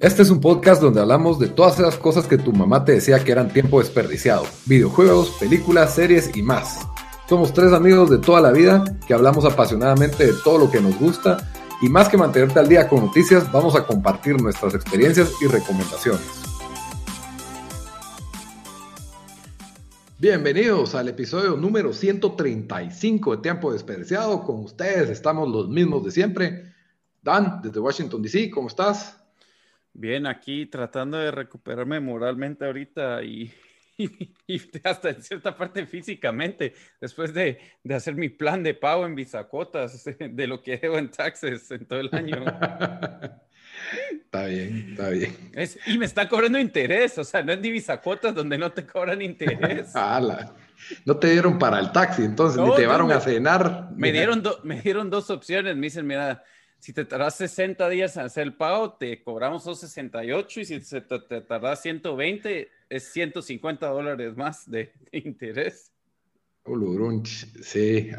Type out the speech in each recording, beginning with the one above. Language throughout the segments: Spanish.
Este es un podcast donde hablamos de todas esas cosas que tu mamá te decía que eran tiempo desperdiciado. Videojuegos, películas, series y más. Somos tres amigos de toda la vida que hablamos apasionadamente de todo lo que nos gusta y más que mantenerte al día con noticias, vamos a compartir nuestras experiencias y recomendaciones. Bienvenidos al episodio número 135 de Tiempo Desperdiciado. Con ustedes estamos los mismos de siempre. Dan, desde Washington, D.C., ¿cómo estás? Bien, aquí tratando de recuperarme moralmente ahorita y, hasta en cierta parte físicamente, después de, hacer mi plan de pago en bisacotas de lo que debo en taxes en todo el año. Está bien, está bien. y me está cobrando interés, o sea, no es bisacotas donde no te cobran interés. no te dieron para el taxi, entonces, ni te llevaron a cenar. Me dieron, me dieron dos opciones, me dicen, mira, si te tardas 60 días en hacer el pago, te cobramos 268 y si te, tardas 120, es 150 dólares más de, interés. sí,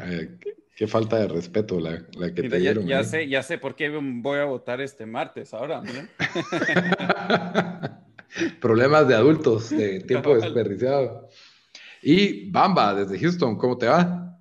qué falta de respeto la, que te dieron. Ya, sé, ya sé por qué voy a votar este martes ahora. Problemas de adultos, de tiempo desperdiciado. Y Bamba, desde Houston, ¿cómo te va?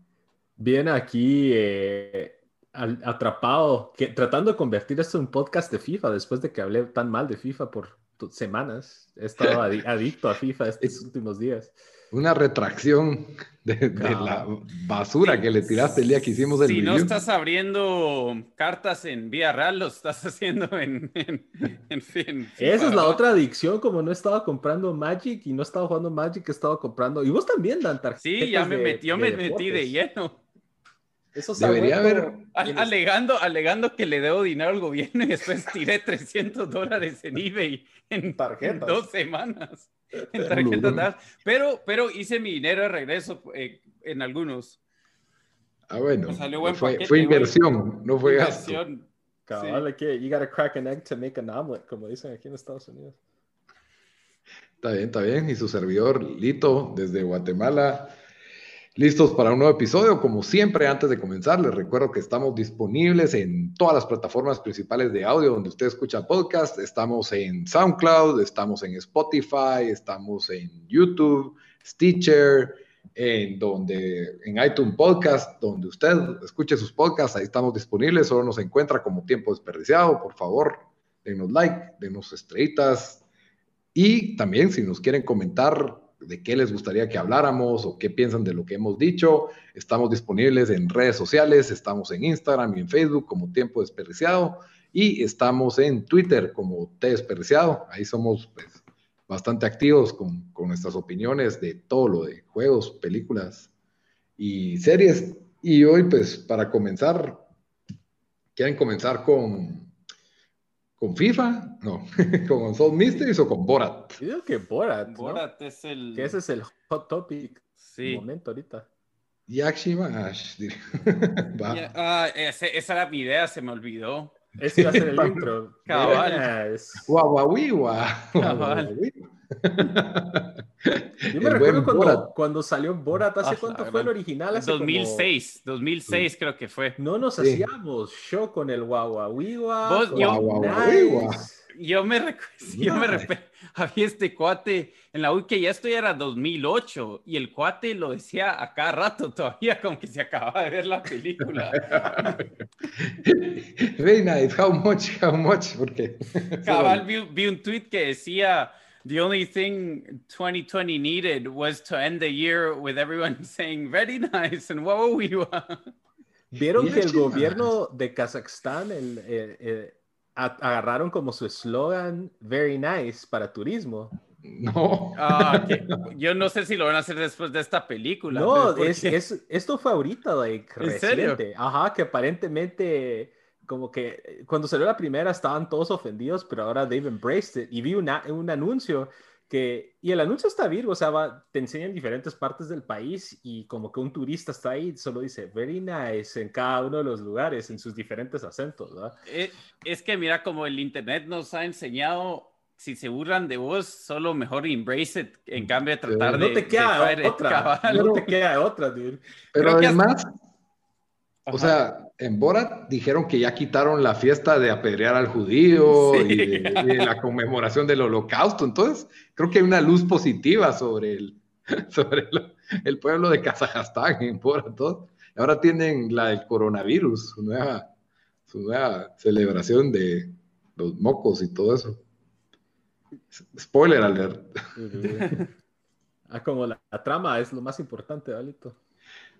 Bien, aquí eh, atrapado, que, tratando de convertir esto en un podcast de FIFA después de que hablé tan mal de FIFA por semanas. He estado adicto a FIFA estos últimos días. Una retracción de, la basura que le tiraste el día que hicimos el Si no estás abriendo cartas en vía real, lo estás haciendo en, en, fin. Esa es la otra adicción, como no estaba comprando Magic y no estaba jugando Magic, he estado comprando. Y vos también, Dan, Sí, ya me metí, yo me metí de lleno. Eso Debería haber. alegando, alegando que le debo dinero al gobierno y después tiré 300 dólares en eBay en, tarjetas. dos semanas. En tarjetas. pero, pero hice mi dinero de regreso eh, en algunos. Ah, bueno. fue, inversión, no fue inversión. gasto. Cabal, sí. you gotta crack an egg to make an omelet, como dicen aquí en Estados Unidos. Está bien, está bien. Y su servidor, Lito, desde Guatemala Listos para un nuevo episodio. Como siempre, antes de comenzar, les recuerdo que estamos disponibles en todas las plataformas principales de audio donde usted escucha podcast. Estamos en SoundCloud, estamos en Spotify, estamos en YouTube, Stitcher, en donde en iTunes Podcast, donde usted escuche sus podcasts, ahí estamos disponibles. Solo nos encuentra como tiempo desperdiciado. Por favor, denos like, denos estrellitas. Y también si nos quieren comentar de qué les gustaría que habláramos o qué piensan de lo que hemos dicho. Estamos disponibles en redes sociales, estamos en Instagram y en Facebook como Tiempo Desperdiciado y estamos en Twitter como T Desperdiciado. Ahí somos pues, bastante activos con, con nuestras opiniones de todo lo de juegos, películas y series. Y hoy, pues, para comenzar, ¿quieren comenzar con ¿Con FIFA? No. ¿Con Soul Mysteries o con Borat? Yo que Borat. Borat es el. Que ese es el hot topic. Sí. momento ahorita. Yakshimash. ah, esa era mi idea, se me olvidó. Ese iba a ser el intro. Cabal. Guaguaguiwa. Cabal. Yo me recuerdo cuando, cuando, salió Borat, ¿hace cuánto fue el original? Hace 2006, 2006 creo que fue. No nos hacíamos show con el Guaguaguiwa. Yo, me recuerdo, yo me recuerdo, había este cuate en la U que ya esto ya era 2008 y el cuate lo decía a cada rato todavía como que se acababa de ver la película. Very nice, how much, how much, porque... Cabal, vi, vi un tweet que decía the only thing 2020 needed was to end the year with everyone saying very nice and wow we Vieron que el gobierno de Kazajstán el, eh, eh, agarraron como su eslogan very nice para turismo. No. Ah, que- yo no sé si lo van a hacer después de esta película. No, es, es- esto fue ahorita, like, ¿En serio? reciente. Ajá, que aparentemente, como que cuando salió la primera estaban todos ofendidos, pero ahora they've embraced it. Y vi una- un anuncio que, y el anuncio está virgo, o sea, va- te enseñan diferentes partes del país y como que un turista está ahí, solo dice very nice en cada uno de los lugares, en sus diferentes acentos, ¿verdad? Eh, es que mira, como el internet nos ha enseñado, si se burlan de vos, solo mejor embrace it, en cambio de tratar de... No te queda de otra, cabal. no te queda otra, dude. Pero Creo que además, Ajá. o sea, en Borat dijeron que ya quitaron la fiesta de apedrear al judío Sí. y, de, y de la conmemoración del holocausto. Entonces, creo que hay una luz positiva sobre el, sobre el, el pueblo de Kazajstán en Borat. todo. Ahora tienen la del coronavirus, su nueva, su nueva celebración de los mocos y todo eso. Spoiler alert. Ah, como la, la trama es lo más importante, Valito.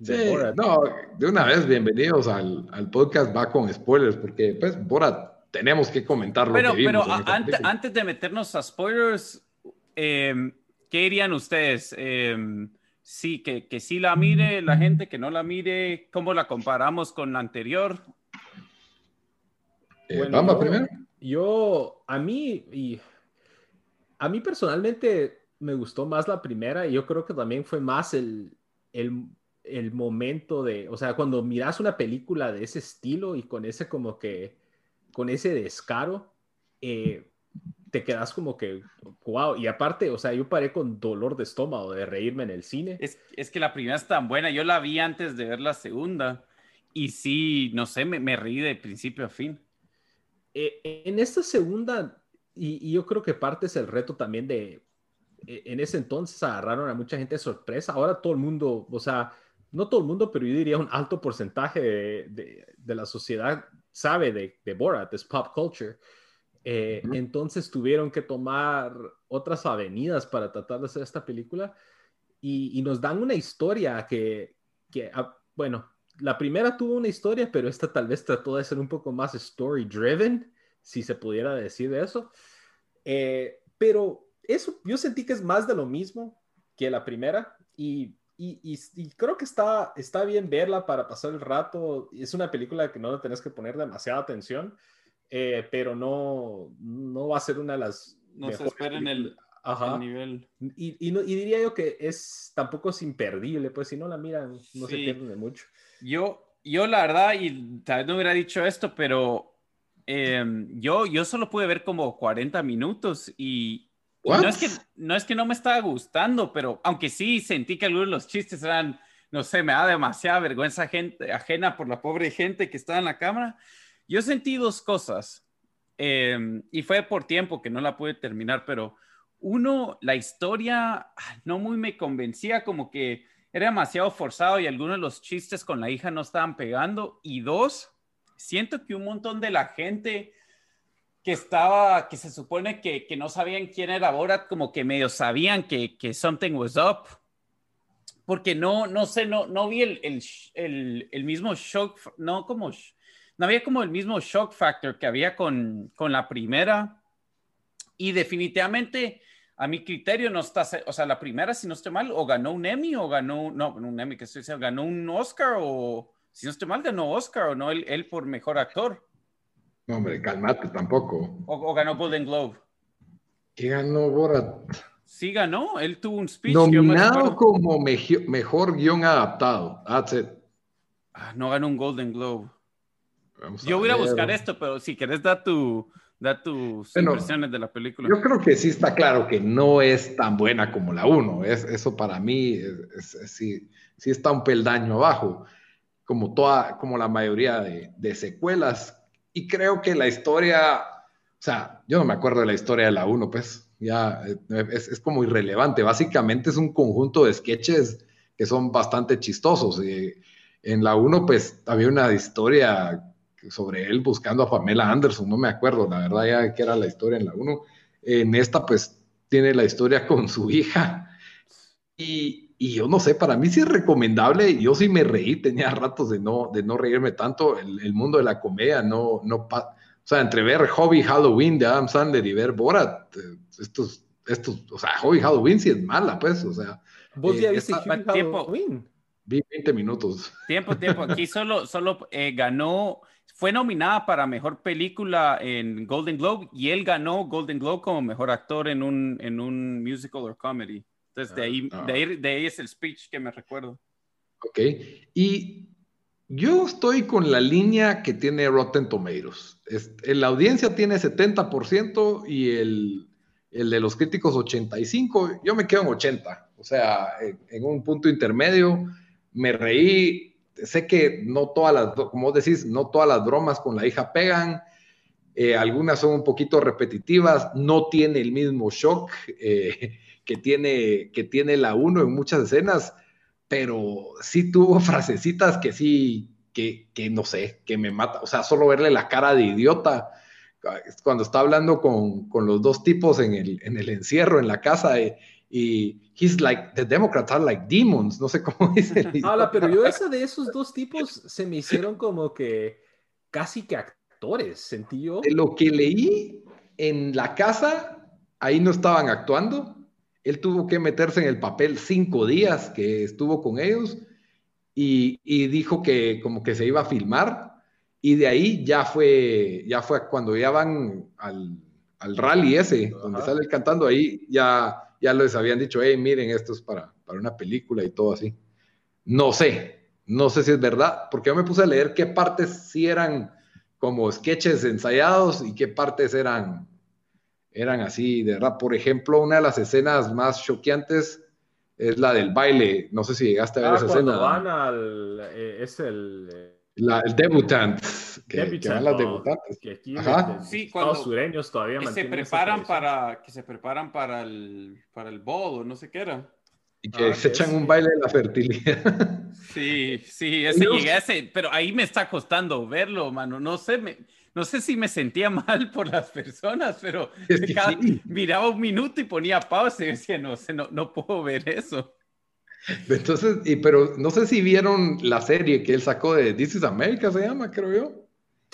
Sí, De Borat. no, de una vez, bienvenidos al, al podcast, va con spoilers, porque pues Borat tenemos que comentar lo Pero, que vimos. pero en a- esta ante- película. antes de meternos a spoilers, eh, ¿qué dirían ustedes? Eh, sí, que, que sí la mire la gente, que no la mire, ¿cómo la comparamos con la anterior? Eh, Bueno, Bamba yo- primero. Yo, a mí, y a mí personalmente me gustó más la primera y yo creo que también fue más el, el, el momento de, o sea, cuando miras una película de ese estilo y con ese como que, con ese descaro, eh, te quedas como que, wow, y aparte, o sea, yo paré con dolor de estómago de reírme en el cine. Es, es que la primera es tan buena, yo la vi antes de ver la segunda y sí, no sé, me, me reí de principio a fin. Eh, en esta segunda, y, y yo creo que parte es el reto también de, eh, en ese entonces agarraron a mucha gente de sorpresa, ahora todo el mundo, o sea, no todo el mundo, pero yo diría un alto porcentaje de, de- de la sociedad sabe de, de Borat, es pop culture. Eh. Entonces tuvieron que tomar otras avenidas para tratar de hacer esta película y, y nos dan una historia que, que, ah, bueno, la primera tuvo una historia, pero esta tal vez trató de ser un poco más story driven, si se pudiera decir de eso. Eh, pero eso, yo sentí que es más de lo mismo que la primera y, y, y- y creo que está, está bien verla para pasar el rato. Es una película que no le tenés que poner demasiada atención, eh, pero no, no va a ser una de las... No se mejores esperen el-. El nivel. Y, y, no- y diría yo que es tampoco es imperdible, pues si no la miran, no se Sí. pierden de mucho. Yo, yo la verdad, y tal vez no hubiera dicho esto, pero eh, yo, yo solo pude ver como 40 minutos y? No es que no es que no me estaba gustando, pero aunque sí sentí que algunos de los chistes eran, no sé, me da demasiada vergüenza gente, ajena por la pobre gente que estaba en la cámara. Yo sentí dos cosas eh, y fue por tiempo que no la pude terminar, pero uno, la historia no muy me convencía, como que era demasiado forzado y algunos de los chistes con la hija no estaban pegando. Y dos, siento que un montón de la gente que estaba, que se supone que, que no sabían quién era Borat, como que medio sabían que, que something was up. Porque no, no sé, no, no vi el, el, el, el mismo shock, no como, no había como el mismo shock factor que había con, con la primera. Y definitivamente, a mi criterio, no está, o sea, la primera, si no estoy mal, o ganó un Emmy o ganó, no un Emmy, que estoy diciendo, ganó un Oscar o, si no estoy mal, ganó Oscar o no él, él por mejor actor, No, hombre, calmate tampoco. o, o ganó Golden Globe. ¿Qué ganó Borat? Sí ganó, él tuvo un speech. Nominado como meji- mejor guion adaptado. That's it. Ah, no ganó un Golden Globe. Vamos Yo voy a ir a buscar esto, pero si querés, da, tu, da tus Bueno, impresiones de la película. Yo creo que sí está claro que no es tan buena como la 1. Es, eso para mí es, es- es- sí, sí está un peldaño abajo, como, toda, como la mayoría de, de secuelas. Y creo que la historia, o sea, yo no me acuerdo de la historia de la 1, pues ya eh, es, es como irrelevante. Básicamente es un conjunto de sketches que son bastante chistosos. Y en la 1, pues había una historia sobre él buscando a Pamela Anderson, no me acuerdo, la verdad ya que era la historia en la 1. En esta, pues, tiene la historia con su hija. Y, y yo no sé, para mí sí es recomendable, yo sí me reí, tenía ratos de no, de no reírme tanto, el, el mundo de la comedia no, no o sea, entre ver Hobby Halloween de Adam Sandler y ver Borat, eh, estos esto, o sea, Hobby Halloween sí es mala, pues, o sea. ¿Vos ya eh, viste esta- Hubie Halloween? Vi 20 minutos. Tiempo, tiempo. Aquí solo, solo eh, ganó, fue nominada para mejor película en Golden Globe y él ganó Golden Globe como mejor actor en un, en un musical or comedy. Entonces, de ahí, Ah. de ahí, de ahí es el speech que me recuerdo. Ok. Y yo estoy con la línea que tiene Rotten Tomatoes. Es- la audiencia tiene 70% y el, el de los críticos 85%. Yo me quedo en 80%. O sea, en, en un punto intermedio me reí. Sé que no todas las, como decís, no todas las bromas con la hija pegan. Eh, algunas son un poquito repetitivas. No tiene el mismo shock eh, que, tiene, que tiene la 1 en muchas escenas pero sí tuvo frasecitas que sí, que, que no sé, que me mata. O sea, solo verle la cara de idiota cuando está hablando con, con los dos tipos en el, en el encierro, en la casa, y, y he's like, the Democrats are like demons, no sé cómo dice. Habla, pero yo esa de esos dos tipos se me hicieron como que casi que actores, sentí yo. De lo que leí en la casa, ahí no estaban actuando. Él tuvo que meterse en el papel cinco días que estuvo con ellos y, y dijo que como que se iba a filmar y de ahí ya fue, ya fue cuando ya van al, al rally ese, donde sale cantando ahí, ya, ya les habían dicho, hey, miren, esto es para, para una película y todo así. No sé, no sé si es verdad, porque yo me puse a leer qué partes sí eran como sketches ensayados y qué partes eran, eran así de rap. Por ejemplo, una de las escenas más choqueantes es la del baile. No sé si llegaste a ver Ah, esa escena. van al... eh, es el... eh, La- el debutant. Que, que van las debutantes. Que aquí Ajá. los Sí, cuando- sureños todavía Que se preparan para, que se preparan para el, para el ball o no sé qué era. Y que Ah, se echan sí. un baile de la fertilidad. Sí, sí, ese llegué a ese, pero ahí me está costando verlo, mano. No sé, me, no sé si me sentía mal por las personas, pero Es que cada- sí. miraba un minuto y ponía pausa y decía, no sé, no, no puedo ver eso. Entonces, y, pero no sé si vieron la serie que él sacó de This is America, se llama, creo yo.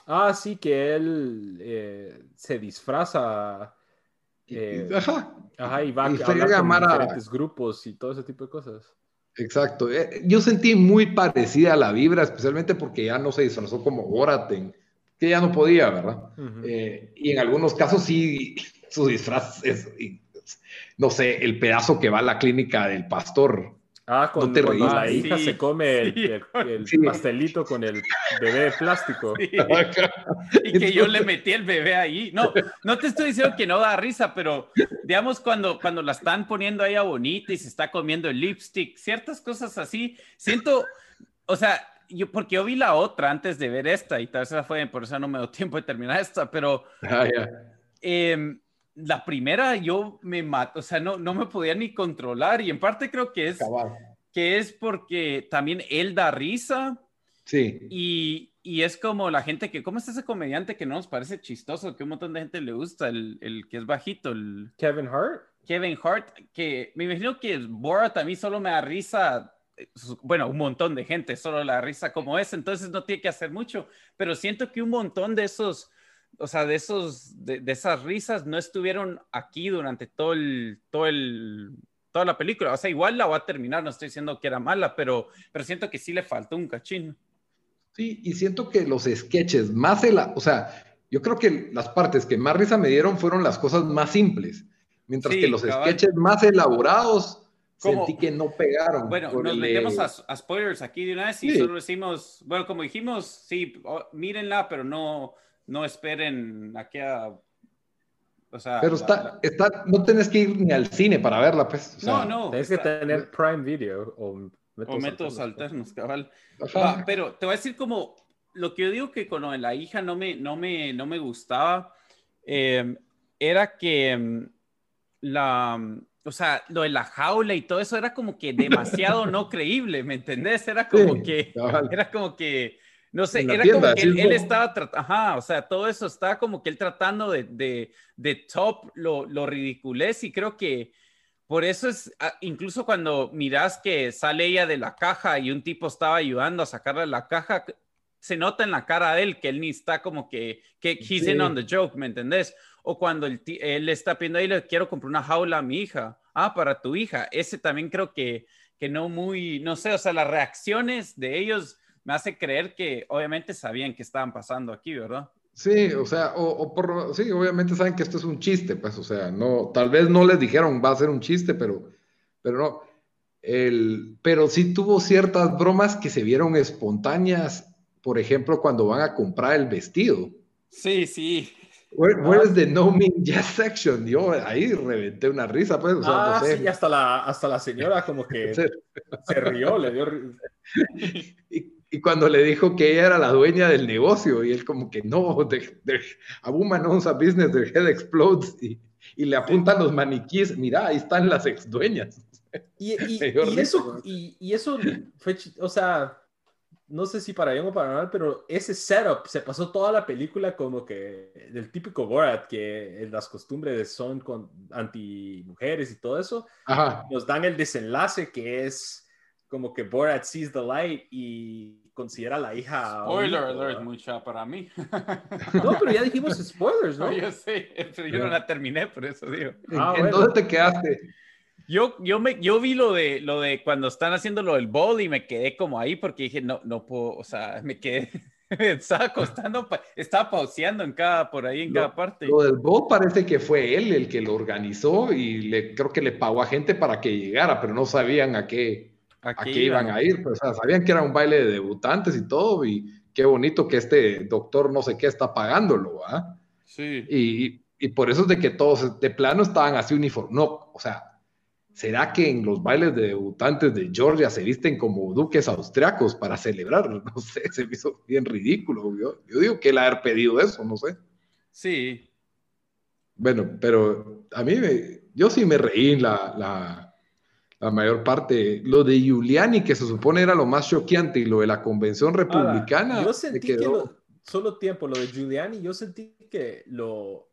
Ah, sí, que él eh, se disfraza eh, Ajá, ajá, y va a hablar con Mara- diferentes grupos y todo ese tipo de cosas. exacto. Eh, Yo sentí muy parecida a la vibra, especialmente porque ya no se disfrazó como Goraten, que ya no podía, ¿verdad? Eh, y en algunos casos sí, su disfraz es, y, no sé, el pedazo que va a la clínica del pastor. Ah, con, te cuando reís. la Ah, hija sí, se come el, sí. el- el Sí. pastelito con el bebé de plástico. Sí, Y que yo le metí el bebé ahí. No, no te estoy diciendo que no da risa, pero digamos cuando, cuando la están poniendo ahí a bonita y se está comiendo el lipstick, ciertas cosas así, siento, o sea, yo, porque yo vi la otra antes de ver esta y tal vez esa fue, por eso no me dio tiempo de terminar esta, pero Ah, ya. em, la primera yo me mato, o sea, no, no me podía ni controlar y en parte creo que es, Cabal. que es porque también él da risa. Sí, Y, y es como la gente que, ¿cómo es ese comediante que no nos parece chistoso? Que un montón de gente le gusta, el, el que es bajito, el Kevin Hart. Kevin Hart, que me imagino que Borat a mí solo me da risa, eh, bueno, un montón de gente solo le da risa como es, entonces no tiene que hacer mucho, pero siento que un montón de esos, o sea, de esos, de, de esas risas no estuvieron aquí durante todo el, todo el, toda la película, o sea, igual la voy a terminar, no estoy diciendo que era mala, pero, pero siento que sí le faltó un cachín. sí, y siento que los sketches más, ela- o sea, yo creo que las partes que más risa me dieron fueron las cosas más simples, mientras Sí, que los cabal. sketches más elaborados Como- sentí que no pegaron. Bueno, nos el, metemos a, a spoilers aquí de una vez y Sí. solo decimos, bueno, como dijimos, sí, mírenla, pero no, no esperen aquí a... O sea, Pero la- está, la- está, no tenés que ir ni al cine para verla, pues. o sea, no, no. Tienes que está- tener Prime Video o métodos, o métodos alternos. alternos, cabal. Va, pero te voy a decir como lo que yo digo que con lo de la hija no me, no me, no me gustaba eh, era que mm, la, o sea, lo de la jaula y todo eso era como que demasiado no creíble, ¿me entendés? Era como Sí, que, cabal. era como que, no sé, era tienda, como que él, él estaba tratando, ajá, o sea, todo eso estaba como que él tratando de, de, de top lo, lo ridiculez y creo que por eso es, incluso cuando miras que sale ella de la caja y un tipo estaba ayudando a sacarla de la caja, se nota en la cara de él que él ni está como que, que he's Sí. in on the joke, ¿me entendés? O cuando el ti- él está pidiendo ahí, le quiero comprar una jaula a mi hija. Ah, para tu hija. Ese también creo que, que no muy, no sé, o sea, las reacciones de ellos me hace creer que obviamente sabían que estaban pasando aquí, ¿verdad? Sí, o sea, o, o por, sí, obviamente saben que esto es un chiste, pues, o sea, no, tal vez no les dijeron va a ser un chiste, pero, pero no. El, pero sí tuvo ciertas bromas que se vieron espontáneas, por ejemplo, cuando van a comprar el vestido. Sí, sí. Where, where is the no mean yes section? Yo ahí reventé una risa, pues, o sea, Ah, no sé. sí, hasta la, hasta la señora como que se rió, le dio... ri- Y, y cuando le dijo que ella era la dueña del negocio, y él como que no, the- the- a woman owns a business, their head explodes, y, y le apuntan los maniquíes, mira, ahí están las ex dueñas. Y, y- y risa, eso, y, y eso fue, o sea, no sé si para bien o para mal, pero ese setup se pasó toda la película como que del típico Borat, que las costumbres son con anti-mujeres y todo eso, Ajá, nos dan el desenlace que es como que Borat sees the light y considera a la hija... Spoiler hijo, alert, ¿verdad? mucha para mí. No, pero ya dijimos spoilers, ¿no? yo sé, pero yo no la terminé, por eso digo. ¿en, Ah, en bueno. dónde te quedaste? Yo, yo, me, yo vi lo de, lo de cuando están haciendo lo del bowl y me quedé como ahí porque dije, no, no puedo, o sea, me quedé, me estaba acostando, pa- estaba pauseando en cada, por ahí en Lo- cada parte. Lo del bot parece que fue él el que lo organizó y le, creo que le pagó a gente para que llegara, pero no sabían a qué, a qué iban a ir. Pues, o sea, sabían que era un baile de debutantes y todo, y qué bonito que este doctor no sé qué está pagándolo, ¿ah? Sí. Y, y por eso es de que todos de plano estaban así uniformes. No, o sea, ¿será que en los bailes de debutantes de Georgia se visten como duques austriacos para celebrar? No sé, se me hizo bien ridículo. Yo, yo digo que él haber pedido eso, no sé. Sí. Bueno, pero a mí, me- yo sí me reí en la, la, la mayor parte. Lo de Giuliani, que se supone era lo más choqueante, y lo de la convención republicana, Ahora, yo sentí que quedó- lo- solo tiempo, lo de Giuliani, yo sentí que lo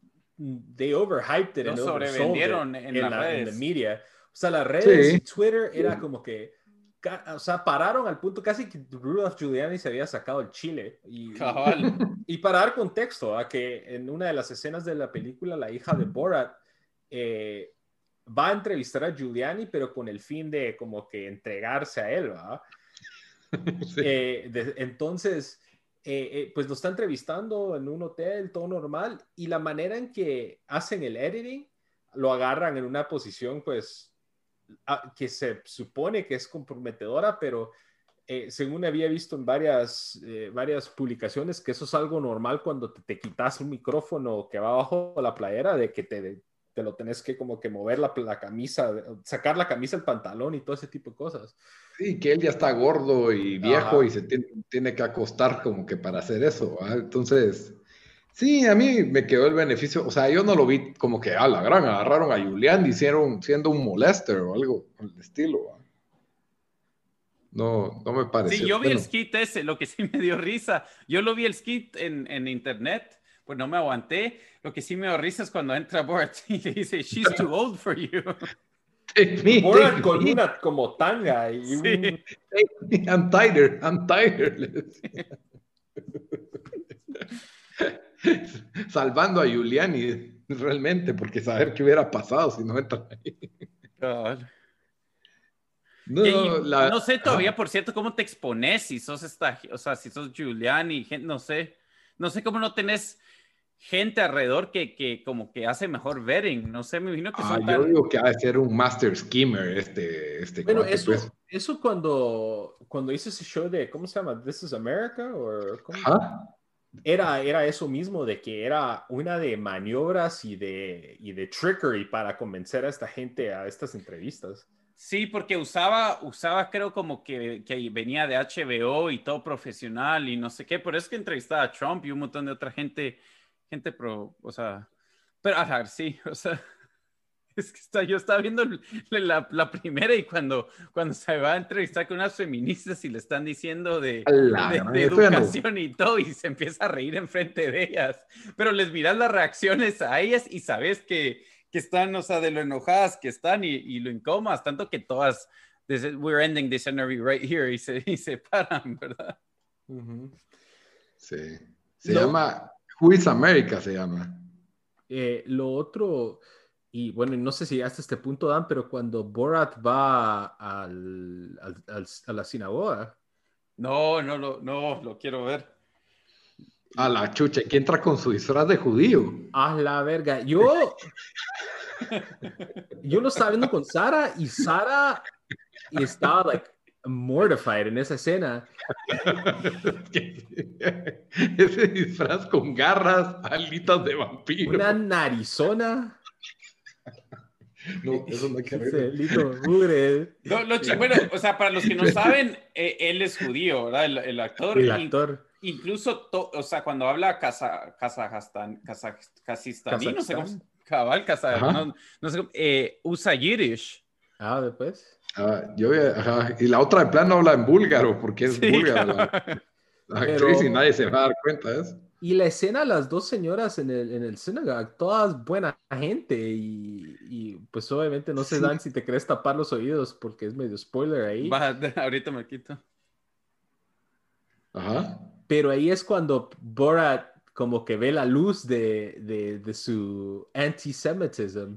they overhyped it Lo and oversold sobrevendieron it en en, las la, en redes. the media. O sea, las redes Sí. y Twitter era como que o sea, pararon al punto casi que Rudolph Giuliani se había sacado el chile. Y, Cabal. y para dar contexto, a que en una de las escenas de la película, la hija de Borat eh, va a entrevistar a Giuliani, pero con el fin de como que entregarse a él, ¿va? Sí. Eh, de- entonces, eh, eh, pues lo está entrevistando en un hotel, todo normal, y la manera en que hacen el editing, lo agarran en una posición, pues, que se supone que es comprometedora, pero eh, según había visto en varias, eh, varias publicaciones, que eso es algo normal cuando te, te quitas un micrófono que va abajo de la playera, de que te, te lo tenés que como que mover la, la camisa, sacar la camisa, el pantalón y todo ese tipo de cosas. Sí, que él ya está gordo y viejo Ajá. y se tiene, tiene que acostar como que para hacer eso. Entonces, sí, a mí me quedó el beneficio. O sea, yo no lo vi como que a la gran agarraron a Julián y hicieron siendo un molester o algo el estilo. ¿va? No, no me pareció. Sí, yo vi el skit ese, lo que sí me dio risa. Yo lo vi el skit en, en internet, pues no me aguanté. Lo que sí me dio risa es cuando entra Bart y le dice, she's too old for you. take me, Borat con me, una como tanga y Sí. take me, I'm tired, I'm tired. Salvando a Giuliani realmente, porque saber qué hubiera pasado si no entra ahí. No, Y- la- no sé todavía, Ajá. por cierto, cómo te expones si sos esta, o sea, si sos Giuliani, gente, no sé, no sé cómo no tenés gente alrededor que, que como que hace mejor vetting, no sé, me imagino que Ah, son yo tan- digo que ha de ser un master skimmer este, este Bueno, cuate, eso, pues. eso cuando, cuando hizo ese show de, ¿cómo se llama? This is America, o cómo? Ajá. Era, era eso mismo, de que era una de maniobras y de, y de trickery para convencer a esta gente a estas entrevistas. Sí, porque usaba, usaba creo como que, que venía de HBO y todo profesional y no sé qué, pero es que entrevistaba a Trump y un montón de otra gente, gente pro, o sea, pero ajá, sí, o sea, es que está, yo estaba viendo la, la primera y cuando, cuando se va a entrevistar con unas feministas y le están diciendo de, la de, no- educación y todo y se empieza a reír enfrente de ellas, pero les miras las reacciones a ellas y sabes que, que están, o sea, de lo enojadas que están y, y lo incómodas, tanto que todas, this is- we're ending this interview right here y se, y se paran, ¿verdad? Sí. Se llama Who is America, se llama. Eh, lo otro, y bueno, no sé si hasta este punto dan, pero cuando Borat va al, al, a la sinagoga. No, no, no, no, lo quiero ver. A la chucha, ¿quién entra con su disfraz de judío? A la verga. Yo. yo lo estaba viendo con Sara y Sara estaba like mortified en esa escena. Ese disfraz con garras, alitas de vampiro. Una narizona. No, eso no hay que ver. No, lo bueno, o sea, para los que no saben, eh, él es judío, ¿verdad? El, el actor. El actor. incluso, o sea, cuando habla Kazajstán, Kazajstán, no sé cómo, cabal, Kazajstán, no, sé cómo, eh, usa Yiddish. Ah, después. Ah, yo, ajá. Y la otra de plano habla en búlgaro, porque es búlgaro. La, actriz y nadie se va a dar cuenta de eso. Y la escena, las dos señoras en el, en el todas buena gente y, pues obviamente no se dan si te crees tapar los oídos porque es medio spoiler ahí. ahorita me quito. Ajá. Pero ahí es cuando Borat como que ve la luz de, de, de su antisemitism.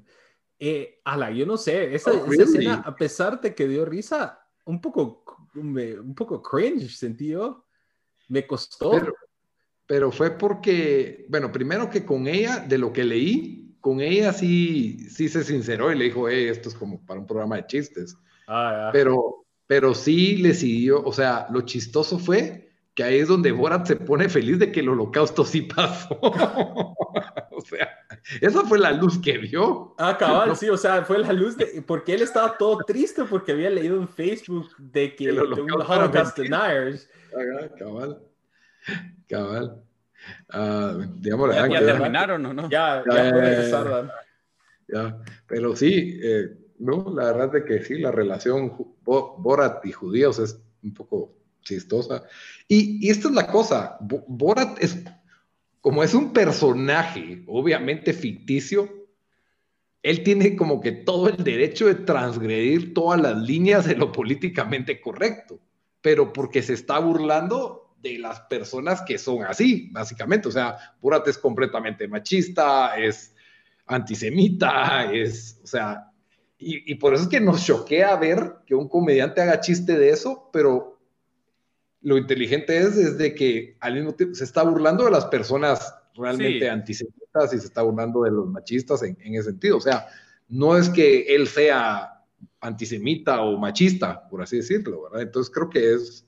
Eh, ala, yo no sé, esa, oh, escena, a pesar de que dio risa, un poco, un, poco cringe sentí yo. Me costó pero fue porque, bueno, primero que con ella, de lo que leí, con ella sí, sí se sinceró y le dijo, hey, esto es como para un programa de chistes. Ah, pero, pero sí le siguió, o sea, lo chistoso fue que ahí es donde Borat se pone feliz de que el holocausto sí pasó. o sea, esa fue la luz que vio. Ah, cabal, sí, o sea, fue la luz de, porque él estaba todo triste porque había leído en Facebook de que el holocausto deniers. cabal. Cabal. Uh, digamos, ya, ya terminaron, ¿o no? Ya, ya, ya, ya, Pero sí, eh, no, la verdad es que sí, la relación Borat y judíos es un poco chistosa. Y, y esta es la cosa, Borat es, como es un personaje, obviamente ficticio, él tiene como que todo el derecho de transgredir todas las líneas de lo políticamente correcto, pero porque se está burlando de las personas que son así, básicamente. O sea, Borat es completamente machista, es antisemita, es, o sea, y, por eso es que nos choquea ver que un comediante haga chiste de eso, pero lo inteligente es, es de que al mismo tiempo se está burlando de las personas realmente antisemitas y se está burlando de los machistas en, en ese sentido. O sea, no es que él sea antisemita o machista, por así decirlo, ¿verdad? Entonces creo que es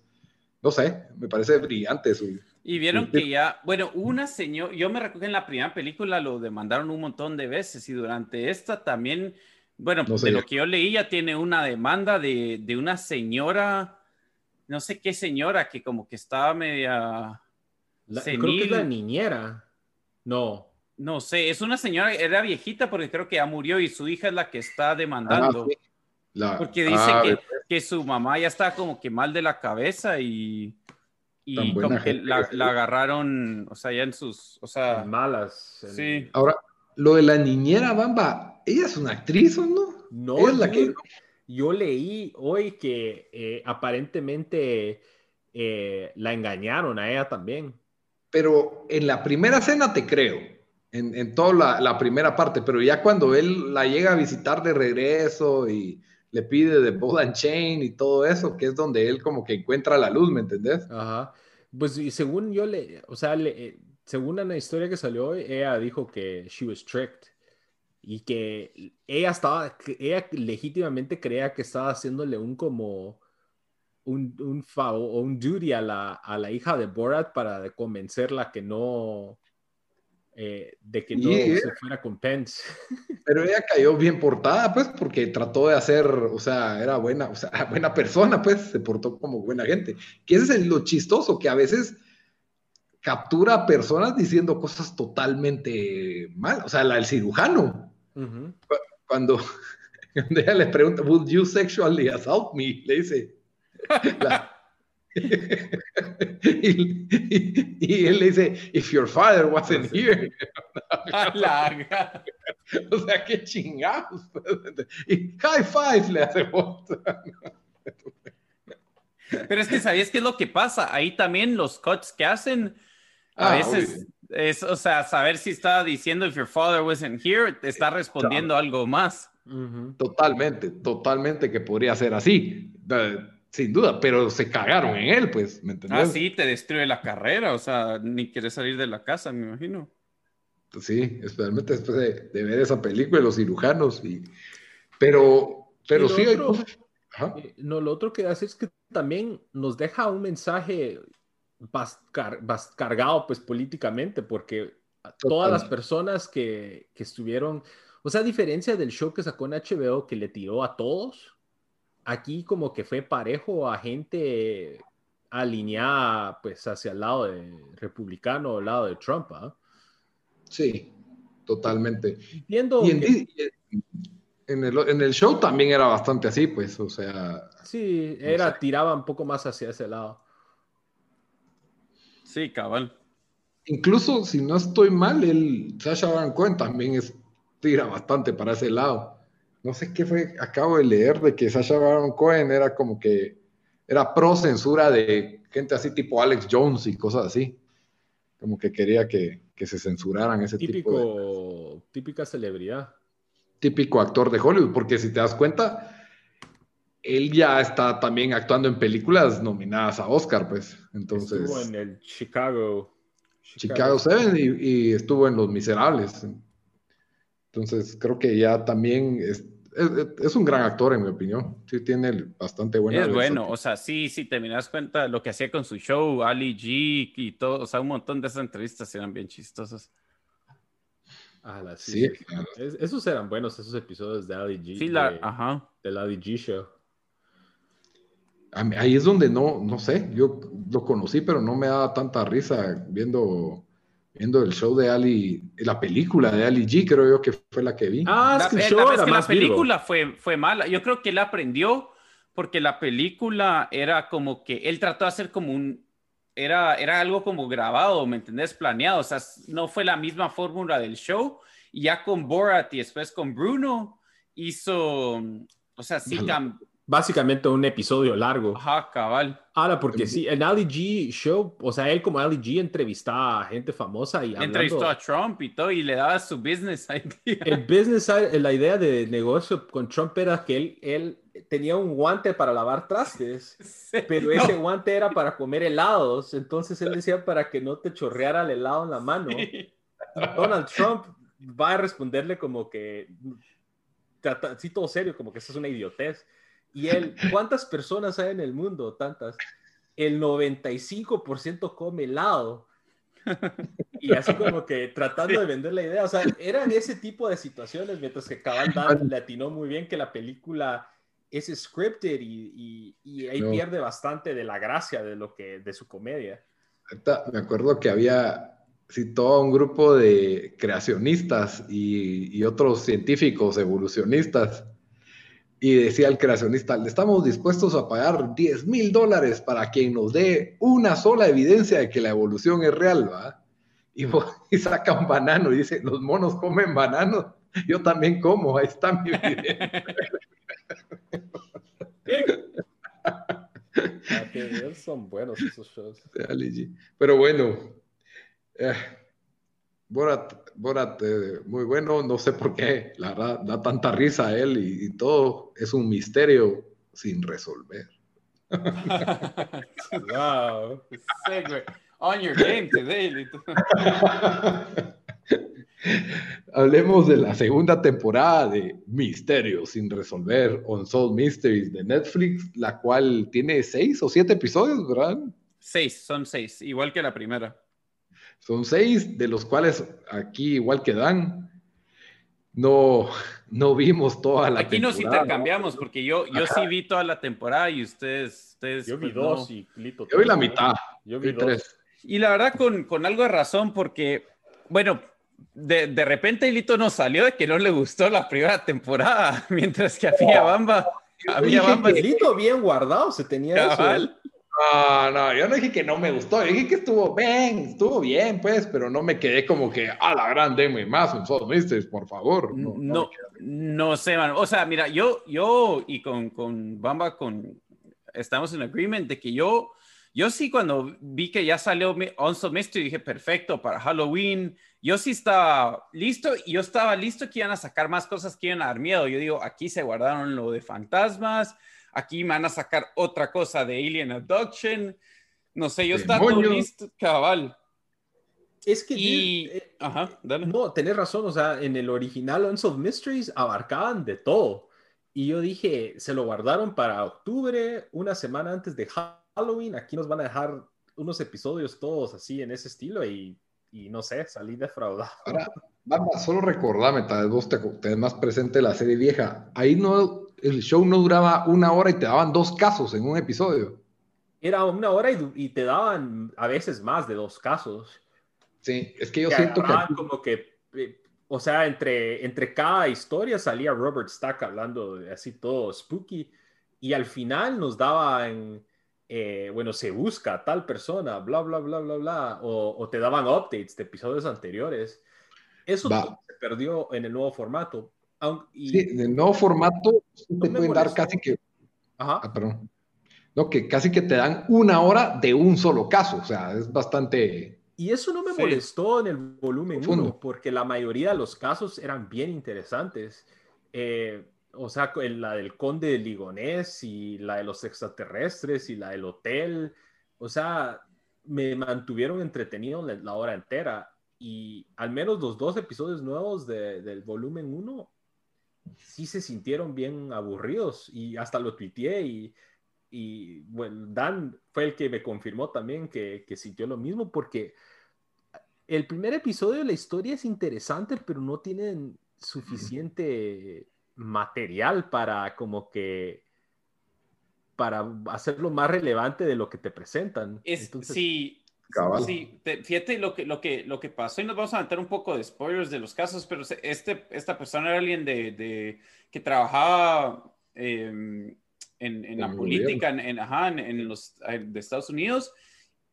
no sé, me parece brillante su... Y vieron que ya, bueno, una señora, yo me recuerdo en la primera película lo demandaron un montón de veces y durante esta también, bueno, de lo que yo leí ya tiene una demanda de, de, una señora, no sé qué señora, que como que estaba media... La, creo que es la niñera. No. No sé, es una señora, era viejita porque creo que ya murió y su hija es la que está demandando. Ah, porque dice ah, que, que, su mamá ya está como que mal de la cabeza y, y como que la, agarraron, o sea, ya en sus, o sea, malas. Sí. Ahora, lo de la niñera Bamba, ¿ella es una actriz o no? No, es la que... yo leí hoy que eh, aparentemente eh, la engañaron a ella también. Pero en la primera escena te creo, en, en toda la, la, primera parte, pero ya cuando él la llega a visitar de regreso y le pide de Ball and Chain y todo eso, que es donde él como que encuentra la luz, ¿me entendés? Ajá. Pues según yo le, o sea, le, eh, según una historia que salió hoy, ella dijo que she was tricked y que ella estaba, ella legítimamente creía que estaba haciéndole un como un, un favor o un duty a la, a la hija de Borat para convencerla que no, eh, de que no se fuera con Pence. Pero ella cayó bien portada, pues, porque trató de hacer, o sea, era buena, o sea, buena persona, pues, se portó como buena gente. Que ese es lo chistoso, que a veces captura a personas diciendo cosas totalmente mal, o sea, la del cirujano. cuando, ella le pregunta, ¿Would you sexually assault me? Le dice, y, él le dice, if your father wasn't here. o sea, qué chingados. Y high five le hace Pero es que ¿sabías qué es lo que pasa? Ahí también los cuts que hacen A ah, veces es, o sea, saber si está diciendo if your father wasn't here, te está respondiendo algo más. Totalmente, totalmente que podría ser así, sin duda, pero se cagaron en él, pues, ¿me entiendes? Ah, sí, te destruye la carrera, o sea, ni quieres salir de la casa, me imagino. Sí, especialmente después de, ver esa película de los cirujanos, y... pero, pero sí eh, No, lo otro que hace es que también nos deja un mensaje cargado pues políticamente, porque todas las personas que, que, estuvieron, o sea, a diferencia del show que sacó en HBO que le tiró a todos, aquí como que fue parejo a gente alineada pues hacia el lado de republicano o el lado de Trump. ¿ah? Sí, totalmente. Entiendo y en, el, en, el, show también era bastante así, pues, o sea. Sí, era, tiraba un poco más hacia ese lado. Sí, cabal. Incluso si no estoy mal, el Sasha Baron Cohen también es, tira bastante para ese lado. No sé qué fue, acabo de leer de que Sasha Baron Cohen era como que era pro censura de gente así tipo Alex Jones y cosas así. Como que quería que, se censuraran ese tipo de... Típica celebridad. Típico actor de Hollywood, porque si te das cuenta, él ya está también actuando en películas nominadas a Oscar, pues. Entonces. Estuvo en el Chicago. Chicago, Seven y, estuvo en Los Miserables. Entonces, creo que ya también es, es, un gran actor, en mi opinión. Sí, tiene bastante buena. Es bueno, o sea, sí, sí, te das cuenta lo que hacía con su show, Ali G y todo, o sea, un montón de esas entrevistas eran bien chistosas. Ah, sí, esos eran buenos, esos episodios de Ali G. Sí, la, ajá. Del Ali G Show. Ahí es donde no, no sé, yo lo conocí, pero no me daba tanta risa viendo, viendo el show de Ali, la película de Ali G, creo yo que fue la que vi. Ah, es que el show era la película fue, fue mala. Yo creo que él aprendió porque la película era como que él trató de hacer como un, era, era algo como grabado, ¿me entendés? Planeado, o sea, no fue la misma fórmula del show. Y ya con Borat y después con Bruno hizo, o sea, sí, cambió básicamente un episodio largo. Ajá, cabal. Ahora, porque sí, en Ali G Show, o sea, él como Ali G entrevistaba a gente famosa y Entrevistó a Trump y todo, y le daba su business idea. El business, la idea de negocio con Trump era que él, él tenía un guante para lavar trastes, pero ese guante era para comer helados, entonces él decía para que no te chorreara el helado en la mano. Donald Trump va a responderle como que, sí, todo serio, como que eso es una idiotez. Y él, ¿cuántas personas hay en el mundo? Tantas. El 95% come helado. Y así como que tratando de vender la idea, o sea, eran ese tipo de situaciones, mientras que Cabal le atinó muy bien que la película es scripted y, y, ahí pierde bastante de la gracia de lo que, de su comedia. Me acuerdo que había sí, todo un grupo de creacionistas y, y otros científicos evolucionistas y decía el creacionista, le estamos dispuestos a pagar 10 mil dólares para quien nos dé una sola evidencia de que la evolución es real, ¿va? Y, y saca un banano y dice, los monos comen bananos, yo también como, ahí está mi evidencia. son buenos esos shows. Pero bueno, eh, Borat, Borat eh, muy bueno, no sé por qué, la verdad, da tanta risa a él y, todo es un misterio sin resolver. wow, on your game today. Hablemos de la segunda temporada de Misterio sin resolver, Unsolved Mysteries de Netflix, la cual tiene seis o siete episodios, ¿verdad? Seis, son seis, igual que la primera. Son seis, de los cuales aquí, igual que Dan, no, no vimos toda la temporada. Aquí nos intercambiamos, porque yo, yo sí vi toda la temporada y ustedes. ustedes yo vi pues, dos y Clito. Yo vi la mitad. Yo vi, tres. Y la verdad, con, con, algo de razón, porque, bueno, de, de repente Lito nos salió de que no le gustó la primera temporada, mientras que a Bamba. Había Bamba. Lito bien guardado se tenía eso. No, no, yo no dije que no me gustó, yo dije que estuvo bien, estuvo bien, pues, pero no me quedé como que a la gran y más un Soul por favor. No, no, sé, man. O sea, mira, yo, yo y con, con Bamba, con, estamos en agreement de que yo yo sí cuando vi que ya salió Unsolved Mystery dije, perfecto, para Halloween, yo sí estaba listo y yo estaba listo que iban a sacar más cosas que iban a dar miedo. Yo digo, aquí se guardaron lo de fantasmas, aquí me van a sacar otra cosa de Alien Abduction, no sé, yo estaba todo listo, cabal. Es que, eh, ajá, dale. no, tenés razón, o sea, en el original Unsolved Mysteries abarcaban de todo. Y yo dije, se lo guardaron para octubre, una semana antes de Halloween. Aquí nos van a dejar unos episodios todos así en ese estilo y, y no sé, salí defraudado. Ahora, Bamba, solo recordame, tal vez vos te, tenés más presente la serie vieja. Ahí no, el show no duraba una hora y te daban dos casos en un episodio. Era una hora y, y te daban a veces más de dos casos. Sí, es que yo siento que... Como que eh, o sea, entre, entre cada historia salía Robert Stack hablando de así todo spooky y al final nos daban, eh, bueno, se busca tal persona, bla, bla, bla, bla, bla, o, te daban updates de episodios anteriores. Eso se perdió en el nuevo formato. Sí, en el nuevo formato te pueden dar casi que... Ajá. Ah, perdón. No, que casi que te dan una hora de un solo caso, o sea, es bastante y eso no me molestó en el volumen 1, porque la mayoría de los casos eran bien interesantes. Eh, o sea, la del conde de Ligonés y la de los extraterrestres y la del hotel. O sea, me mantuvieron entretenido la, hora entera. Y al menos los dos episodios nuevos del volumen 1 sí se sintieron bien aburridos. Y hasta lo tuiteé y, y bueno, Dan fue el que me confirmó también que, que sintió lo mismo porque el primer episodio de la historia es interesante, pero no tienen suficiente material para como que para hacerlo más relevante de lo que te presentan. Es, sí, sí fíjate lo que, lo, que, lo que pasó y nos vamos a meter un poco de spoilers de los casos, pero este, esta persona era alguien de, que trabajaba em, en, la política en, en, los de Estados Unidos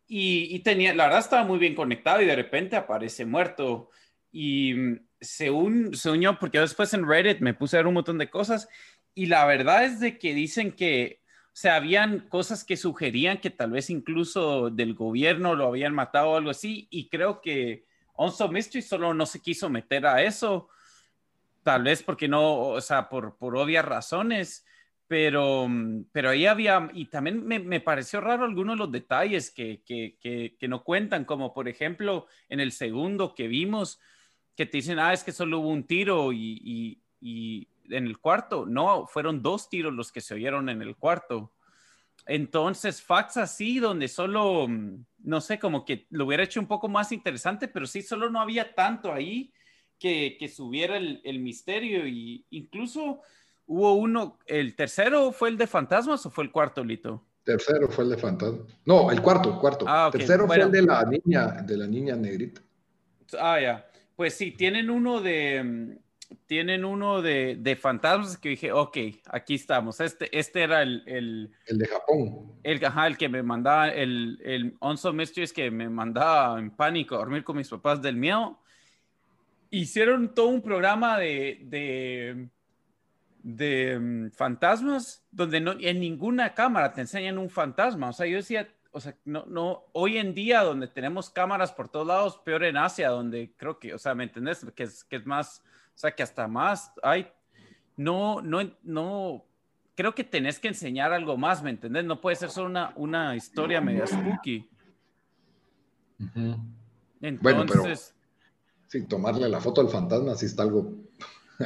y, tenía, la verdad estaba muy bien conectado y de repente aparece muerto. Y mm, se, se unió, porque después en Reddit me puse a ver un montón de cosas y la verdad es de que dicen que, o sea, habían cosas que sugerían que tal vez incluso del gobierno lo habían matado o algo así y creo que Onso Mystery solo no se quiso meter a eso, tal vez porque no, o sea, por, por obvias razones pero, mm, pero ahí había, y también me, me pareció raro algunos de los detalles que, que, que, no cuentan, como por ejemplo en el segundo que vimos, que te dicen, ah, es que solo hubo un tiro y, y, y en el cuarto, no, fueron dos tiros los que se oyeron en el cuarto. Entonces, fax así, donde solo, mm, no sé, como que lo hubiera hecho un poco más interesante, pero sí, solo no había tanto ahí que, que subiera el, el misterio y incluso Hubo uno, ¿el tercero fue el de fantasmas o fue el cuarto, Lito? Tercero fue el de fantasmas. No, el cuarto, cuarto. Ah, Tercero fue el de la niña, de la niña negrita. Ah, ya. Pues sí, tienen uno de tienen uno de, de, fantasmas que dije, ok, aquí estamos. Este, este era el, el, el de Japón. El, ajá, el que me mandaba, el, el Unsolved Mysteries que me mandaba en pánico a dormir con mis papás del miedo. Hicieron todo un programa de, de de mm, fantasmas donde no, en ninguna cámara te enseñan un fantasma. O sea, yo decía, o sea, no, no, hoy en día donde tenemos cámaras por todos lados, peor en Asia, donde creo que, o sea, ¿me entendés? Que es, que es más, o sea, que hasta más hay, no, no, no, creo que tenés que enseñar algo más, ¿me entendés? No puede ser solo una, una historia media spooky. Entonces... Bueno, pero, sí, tomarle la foto al fantasma si está algo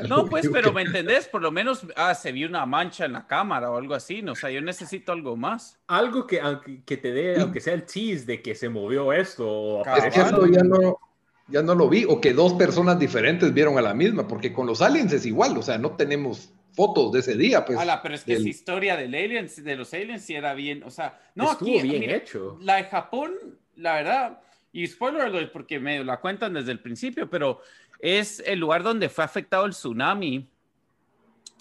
no, pues, pero ¿me entendés? Por lo menos ah, se vio una mancha en la cámara o algo así, ¿no? O sea, yo necesito algo más. Algo que, que te dé, aunque sea el cheese de que se movió esto. Es que esto ya no, ya no lo vi, o que dos personas diferentes vieron a la misma, porque con los aliens es igual, o sea, no tenemos fotos de ese día, pues. pero es que esa historia del aliens, de los aliens sí era bien, o sea, no, Estuvo aquí, bien hecho. La de Japón, la verdad, y spoiler porque me la cuentan desde el principio, pero es el lugar donde fue afectado el tsunami,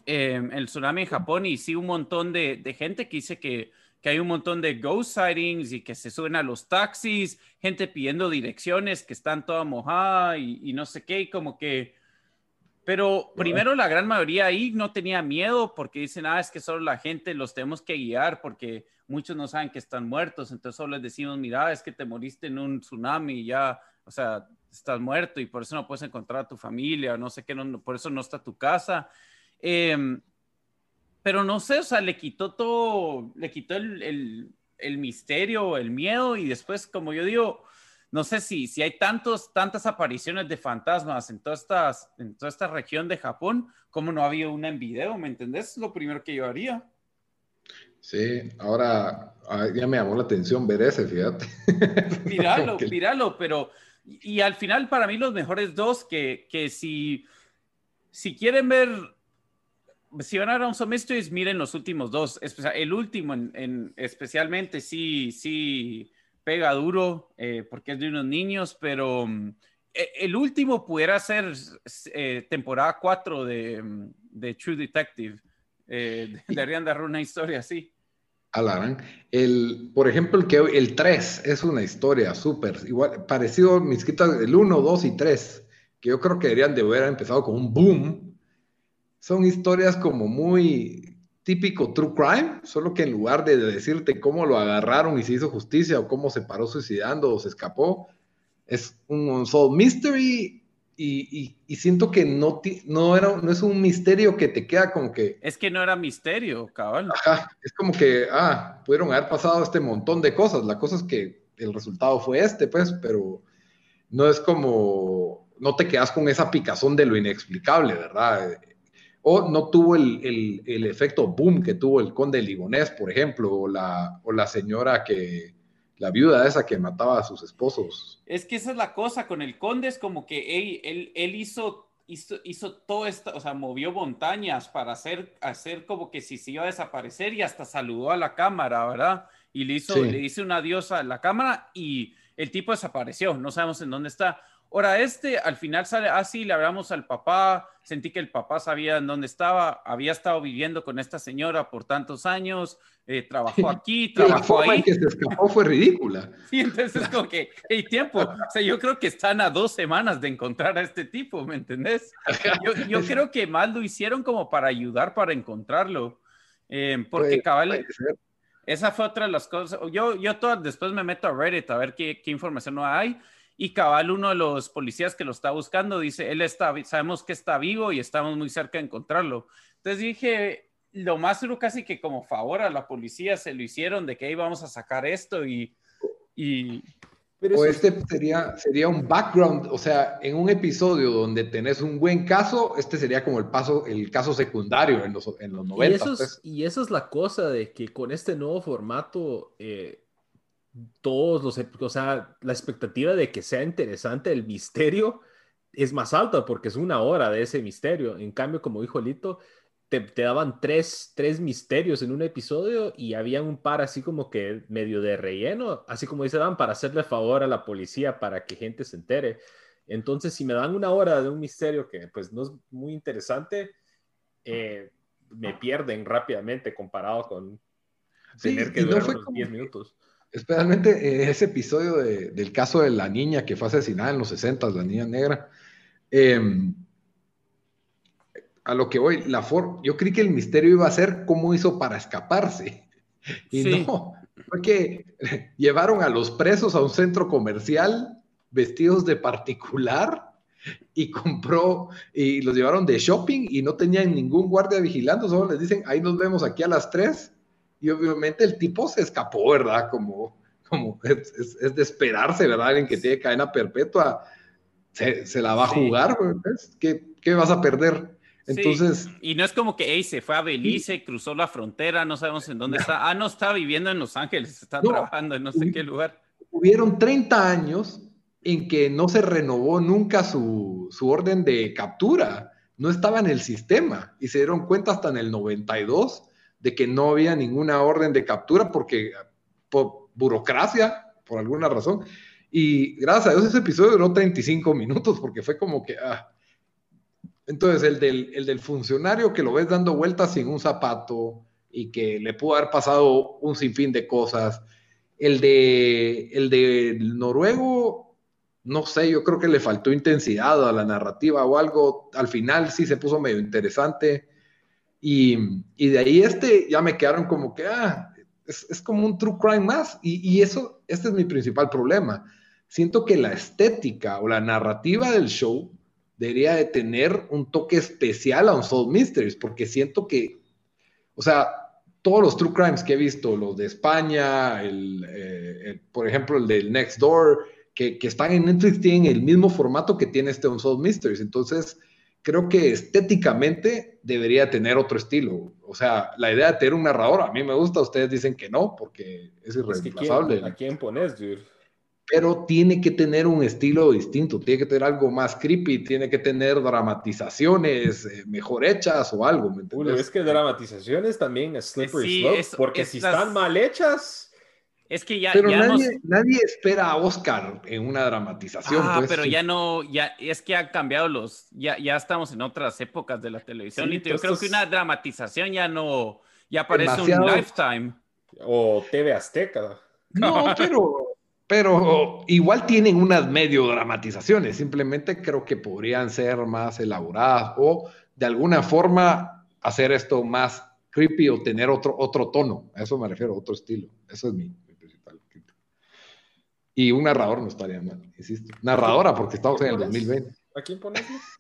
em, el tsunami en Japón, y sí un montón de, gente que dice que, hay un montón de ghost sightings y que se suben a los taxis, gente pidiendo direcciones que están toda mojada y, no sé qué, y como que... Pero primero la gran mayoría ahí no tenía miedo porque dicen, ah, es que solo la gente los tenemos que guiar porque muchos no saben que están muertos, entonces solo les decimos, mira, es que te moriste en un tsunami y ya, o sea, estás muerto y por eso no puedes encontrar a tu familia, no sé qué, no, por eso no está tu casa. Em, pero no sé, o sea, le quitó todo, le quitó el, el, el misterio, el miedo y después, como yo digo, no sé si, si hay tantos, tantas apariciones de fantasmas en, todas estas, en toda esta región de Japón, como no había una en video, ¿me entendés? Es lo primero que yo haría. Sí, ahora ah, ya me llamó la atención ver ese, fíjate. Míralo, míralo, pero y, al final para mí los mejores dos que, que si, si quieren ver, si van a ver un Mysteries, miren los últimos dos. El último en, especialmente sí, sí pega duro eh, porque es de unos niños, pero mm, e, el último pudiera ser eh, temporada 4 de, mm, de, True Detective. Eh, deberían dar una historia así. Alarán. El, por ejemplo, el, que, el 3 es una historia súper, igual, parecido mis quitas, el 1, 2 y 3, que yo creo que deberían de haber empezado con un boom. Son historias como muy típico true crime, solo que en lugar de decirte cómo lo agarraron y se hizo justicia o cómo se paró suicidando o se escapó, es un unsolved mystery y, y, siento que no, no, era, no es un misterio que te queda como que... Es que no era misterio, cabal. Ajá, es como que, ah, pudieron haber pasado este montón de cosas. La cosa es que el resultado fue este, pues, pero no es como, no te quedas con esa picazón de lo inexplicable, ¿verdad? O no tuvo el, efecto boom que tuvo el conde Libonés, por ejemplo, o la, o la señora que, la viuda esa que mataba a sus esposos. Es que esa es la cosa con el conde, es como que él, él, hizo, hizo, hizo, todo esto, o sea, movió montañas para hacer, hacer como que si se iba a desaparecer y hasta saludó a la cámara, ¿verdad? Y le hizo, le hizo una diosa a la cámara y el tipo desapareció, no sabemos en dónde está. Ahora, este al final sale así, ah, le hablamos al papá, sentí que el papá sabía en dónde estaba, había estado viviendo con esta señora por tantos años, eh, trabajó aquí, trabajó la ahí. que se escapó fue ridícula. Sí, entonces es como que, hay tiempo, o sea, yo creo que están a dos semanas de encontrar a este tipo, ¿me entendés? Yo, yo creo que más lo hicieron como para ayudar para encontrarlo, eh, porque cabal... Esa fue otra de las cosas. Yo, yo todo, después me meto a Reddit a ver qué, qué información no hay y cabal uno de los policías que lo está buscando dice, él está, sabemos que está vivo y estamos muy cerca de encontrarlo. Entonces dije, lo más duro casi que como favor a la policía se lo hicieron de que ahí vamos a sacar esto y... y... Pero o este sería, sería un background, o sea, en un episodio donde tenés un buen caso, este sería como el paso, el caso secundario en los, en los 90. Y eso, es, pues. y eso es la cosa de que con este nuevo formato, eh, todos los, o sea, la expectativa de que sea interesante el misterio es más alta porque es una hora de ese misterio. En cambio, como dijo Lito, te, daban tres, tres, misterios en un episodio y había un par así como que medio de relleno, así como dice Dan, para hacerle favor a la policía para que gente se entere. Entonces, si me dan una hora de un misterio que pues no es muy interesante, eh, me pierden rápidamente comparado con tener que durar unos 10 minutos. Especialmente eh, ese episodio del caso de la niña que fue asesinada en los 60, la niña negra. Em, a lo que voy, la for yo creí que el misterio iba a ser cómo hizo para escaparse. Y no, fue que llevaron a los presos a un centro comercial vestidos de particular y compró y los llevaron de shopping y no tenían ningún guardia vigilando, solo les dicen, ahí nos vemos aquí a las 3 y obviamente el tipo se escapó, ¿verdad? Como, como es, es, de esperarse, ¿verdad? Alguien que tiene cadena perpetua se, se la va a jugar, ¿Qué, ¿Qué, vas a perder? Entonces. Y no es como que hey, se fue a Belice, cruzó la frontera, no sabemos en dónde está. Ah, no está viviendo en Los Ángeles, está trabajando en no sé qué lugar. Hubieron 30 años en que no se renovó nunca su, su, orden de captura. No estaba en el sistema y se dieron cuenta hasta en el 92 de que no había ninguna orden de captura porque por burocracia, por alguna razón. Y gracias a Dios ese episodio duró 35 minutos porque fue como que... Ah. Entonces, el del, el del funcionario que lo ves dando vueltas sin un zapato y que le pudo haber pasado un sinfín de cosas. El de el de noruego, no sé, yo creo que le faltó intensidad a la narrativa o algo. Al final sí se puso medio interesante. Y, y de ahí este ya me quedaron como que, ah, es, es como un true crime más. Y, y, eso, este es mi principal problema. Siento que la estética o la narrativa del show debería de tener un toque especial a un Soul Mysteries, porque siento que, o sea, todos los true crimes que he visto, los de España, el, eh, por ejemplo, el del Next Door, que, que, están en Netflix, tienen el mismo formato que tiene este Unsolved Mysteries. Entonces, creo que estéticamente debería tener otro estilo. O sea, la idea de tener un narrador, a mí me gusta, ustedes dicen que no, porque es irreemplazable. Es que ¿quién, ¿A quién pones, dude? pero tiene que tener un estilo distinto, tiene que tener algo más creepy, tiene que tener dramatizaciones eh, mejor hechas o algo. ¿me Uy, es que dramatizaciones también es slippery sí, slope, es, porque es si las... están mal hechas. Es que ya. Pero ya nadie, nos... nadie, espera a Oscar en una dramatización. Ah, pues, pero sí. ya no, ya es que han cambiado los, ya, ya estamos en otras épocas de la televisión. Sí, y yo creo estos- que una dramatización ya no, ya parece Demasiado- un lifetime. O TV Azteca. No, pero, pero igual tienen unas medio dramatizaciones. Simplemente creo que podrían ser más elaboradas o de alguna forma hacer esto más creepy o tener otro, otro tono. A eso me refiero, otro estilo. Eso es mi. Y un narrador no estaría mal, insisto. Narradora, porque estamos en el 2020. ¿A quién pones?